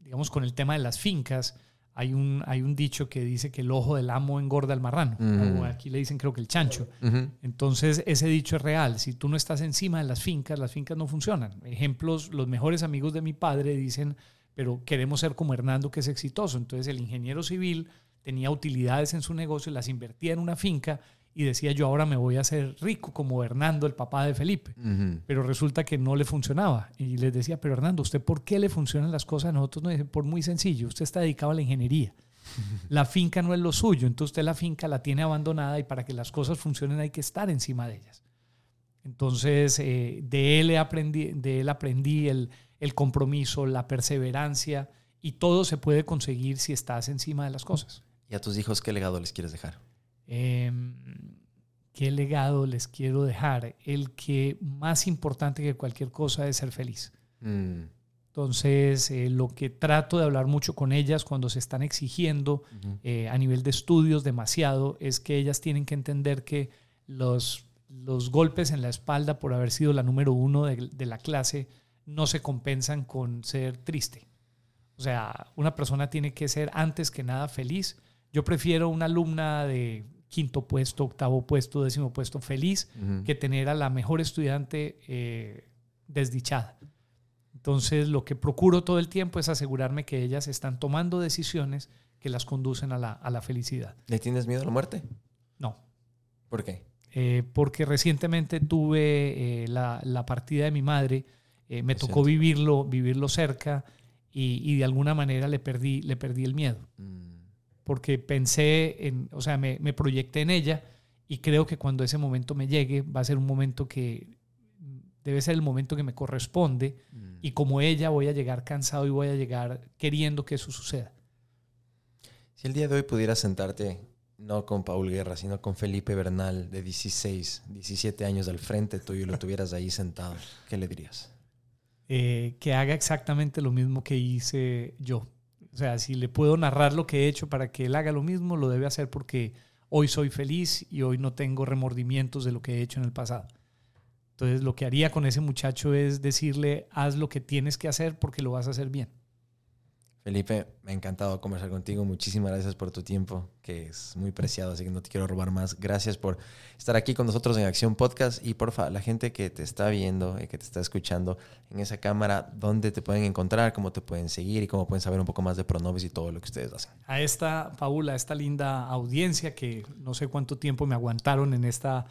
[SPEAKER 3] digamos, con el tema de las fincas. Hay un, hay un dicho que dice que el ojo del amo engorda al marrano.
[SPEAKER 2] Ujú.
[SPEAKER 3] O aquí le dicen creo que el chancho.
[SPEAKER 2] Ujú.
[SPEAKER 3] Entonces, ese dicho es real. Si tú no estás encima de las fincas, las fincas no funcionan. Ejemplos, los mejores amigos de mi padre dicen, pero queremos ser como Hernando, que es exitoso. Entonces, el ingeniero civil tenía utilidades en su negocio, las invertía en una finca y decía, yo ahora me voy a hacer rico como Hernando, el papá de Felipe. Pero resulta que no le funcionaba. Y les decía, pero Hernando, ¿usted por qué le funcionan las cosas a nosotros? No, dice, por muy sencillo, usted está dedicado a la ingeniería. *laughs* La finca no es lo suyo, entonces usted la finca la tiene abandonada y para que las cosas funcionen hay que estar encima de ellas. Entonces, eh, de, él aprendí, de él aprendí el, el compromiso, la perseverancia y todo se puede conseguir si estás encima de las cosas.
[SPEAKER 2] ¿Y a tus hijos qué legado les quieres dejar?
[SPEAKER 3] Eh, ¿Qué legado les quiero dejar? El que más importante que cualquier cosa es ser feliz.
[SPEAKER 2] Mm.
[SPEAKER 3] Entonces, eh, lo que trato de hablar mucho con ellas cuando se están exigiendo eh, a nivel de estudios demasiado es que ellas tienen que entender que los, los golpes en la espalda por haber sido la número uno de, de la clase no se compensan con ser triste. O sea, una persona tiene que ser antes que nada feliz. Yo prefiero una alumna de quinto puesto, octavo puesto, décimo puesto feliz que tener a la mejor estudiante eh, desdichada. Entonces, lo que procuro todo el tiempo es asegurarme que ellas están tomando decisiones que las conducen a la, a la felicidad.
[SPEAKER 2] ¿Le tienes miedo a la muerte?
[SPEAKER 3] No,
[SPEAKER 2] ¿Por qué?
[SPEAKER 3] Eh, porque recientemente tuve eh, la, la, partida de mi madre, eh, me tocó vivirlo, vivirlo cerca y, y, de alguna manera le perdí, le perdí el miedo. Mm. Porque pensé en, o sea, me, me, proyecté en ella y creo que cuando ese momento me llegue va a ser un momento que debe ser el momento que me corresponde mm. y como ella voy a llegar cansado y voy a llegar queriendo que eso suceda.
[SPEAKER 2] Si el día de hoy pudieras sentarte no con Paul Guerra, sino con Felipe Bernal, de 16, 17 años al frente tuyo y lo tuvieras ahí sentado, ¿qué le dirías?
[SPEAKER 3] Eh, que haga exactamente lo mismo que hice yo. O sea, si le puedo narrar lo que he hecho para que él haga lo mismo, lo debe hacer porque hoy soy feliz y hoy no tengo remordimientos de lo que he hecho en el pasado. Entonces, lo que haría con ese muchacho es decirle, haz lo que tienes que hacer porque lo vas a hacer bien.
[SPEAKER 2] Felipe, me ha encantado conversar contigo. Muchísimas gracias por tu tiempo, que es muy preciado, así que no te quiero robar más. Gracias por estar aquí con nosotros en Acción Podcast. Y porfa, la gente que te está viendo y que te está escuchando en esa cámara, ¿dónde te pueden encontrar? ¿Cómo te pueden seguir? ¿Y cómo pueden saber un poco más de Pronovis y todo lo que ustedes hacen?
[SPEAKER 3] A esta, Paula, a esta linda audiencia que no sé cuánto tiempo me aguantaron en, esta,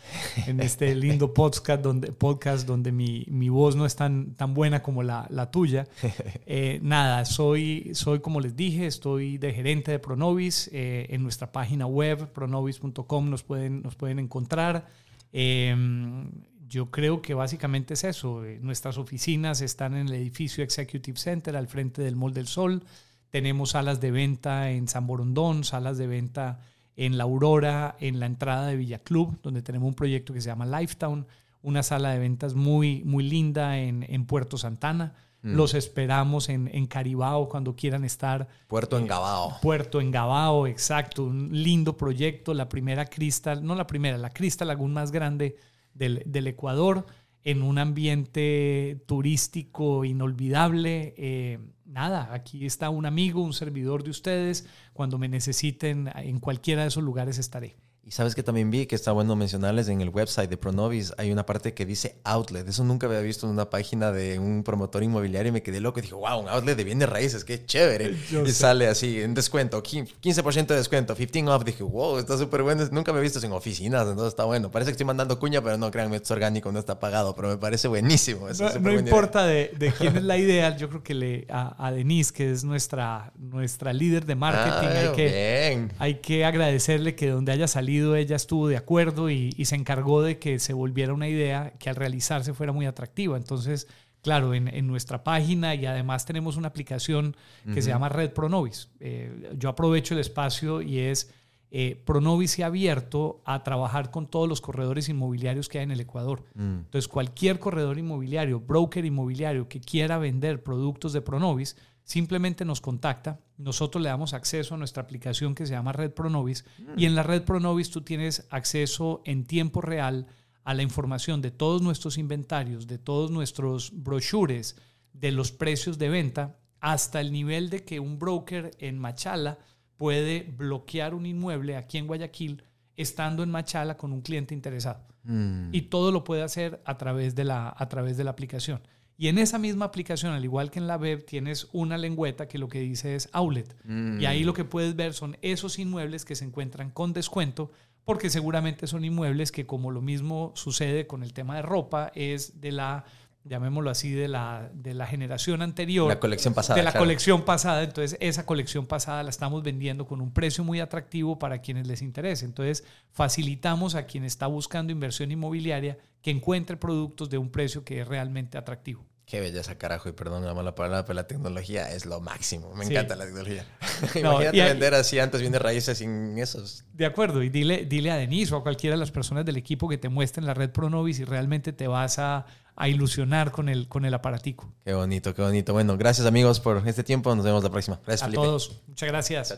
[SPEAKER 3] en este *laughs* lindo podcast donde, podcast donde mi, mi voz no es tan, tan buena como la, la tuya. *laughs* Eh, nada, soy soy, como les dije, estoy de gerente de Pronovis. Eh, en nuestra página web, pronovis.com, nos pueden, nos pueden encontrar. Em, yo creo que básicamente es eso. Eh, nuestras oficinas están en el edificio Executive Center, al frente del Mall del Sol. Tenemos salas de venta en San Borondón, salas de venta en La Aurora, en la entrada de Villa Club, donde tenemos un proyecto que se llama Lifetown, una sala de ventas muy, muy linda en Puerto Santana. Mm. Los esperamos en, en, Caribao cuando quieran estar.
[SPEAKER 2] Puerto Engabao.
[SPEAKER 3] Puerto Engabao, exacto. Un lindo proyecto. La primera cristal, no la primera, la cristal Lagoon más grande del, del Ecuador, en un ambiente turístico inolvidable. Eh, nada, aquí está un amigo, un servidor de ustedes. Cuando me necesiten, en cualquiera de esos lugares estaré.
[SPEAKER 2] Y sabes que también vi que está bueno mencionarles en el website de Pronovis hay una parte que dice outlet. Eso nunca había visto en una página de un promotor inmobiliario y me quedé loco y dije, wow, un outlet de bienes raíces, qué chévere. *laughs* y sale así en descuento, 15% de descuento, 15 off. Dije, wow, está súper bueno. Nunca me he visto en oficinas, entonces está bueno. Parece que estoy mandando cuña, pero no, créanme, esto es orgánico, no está pagado, pero me parece buenísimo.
[SPEAKER 3] no, importa de, de, *laughs* quién es la idea, yo creo que le, a, Denise, que es nuestra, nuestra líder de marketing, hay, que, hay que agradecerle que donde haya salido ella estuvo de acuerdo y, se encargó de que se volviera una idea que al realizarse fuera muy atractiva. Entonces, claro, en, nuestra página y además tenemos una aplicación que se llama Red Pronovis. Eh, yo aprovecho el espacio y es eh, Pronovis se ha abierto a trabajar con todos los corredores inmobiliarios que hay en el Ecuador. Mm. Entonces, cualquier corredor inmobiliario, broker inmobiliario que quiera vender productos de Pronovis, simplemente nos contacta, nosotros le damos acceso a nuestra aplicación que se llama Red Pronovis mm. y en la Red Pronovis tú tienes acceso en tiempo real a la información de todos nuestros inventarios, de todos nuestros brochures, de los precios de venta, hasta el nivel de que un broker en Machala puede bloquear un inmueble aquí en Guayaquil estando en Machala con un cliente interesado. Mm. Y todo lo puede hacer a través de la, a través de la aplicación. Y en esa misma aplicación, al igual que en la web, tienes una lengüeta que lo que dice es outlet. Y ahí lo que puedes ver son esos inmuebles que se encuentran con descuento, porque seguramente son inmuebles que, como lo mismo sucede con el tema de ropa, es de la llamémoslo así, de la, de la generación anterior.
[SPEAKER 2] La colección pasada.
[SPEAKER 3] De la colección pasada. Entonces, esa colección pasada la estamos vendiendo con un precio muy atractivo para quienes les interese. Entonces, facilitamos a quien está buscando inversión inmobiliaria que encuentre productos de un precio que es realmente atractivo.
[SPEAKER 2] Qué belleza, carajo, y perdón la mala palabra, pero la tecnología es lo máximo. Me encanta la tecnología. *laughs* Imagínate vender así antes viene raíces sin esos.
[SPEAKER 3] De acuerdo, y dile, dile a Denise o a cualquiera de las personas del equipo que te muestren la red Pronovis y realmente te vas a, a ilusionar con el, con el aparatico.
[SPEAKER 2] Qué bonito, qué bonito. Bueno, gracias amigos por este tiempo. Nos vemos la próxima. Gracias,
[SPEAKER 3] a todos. Muchas gracias.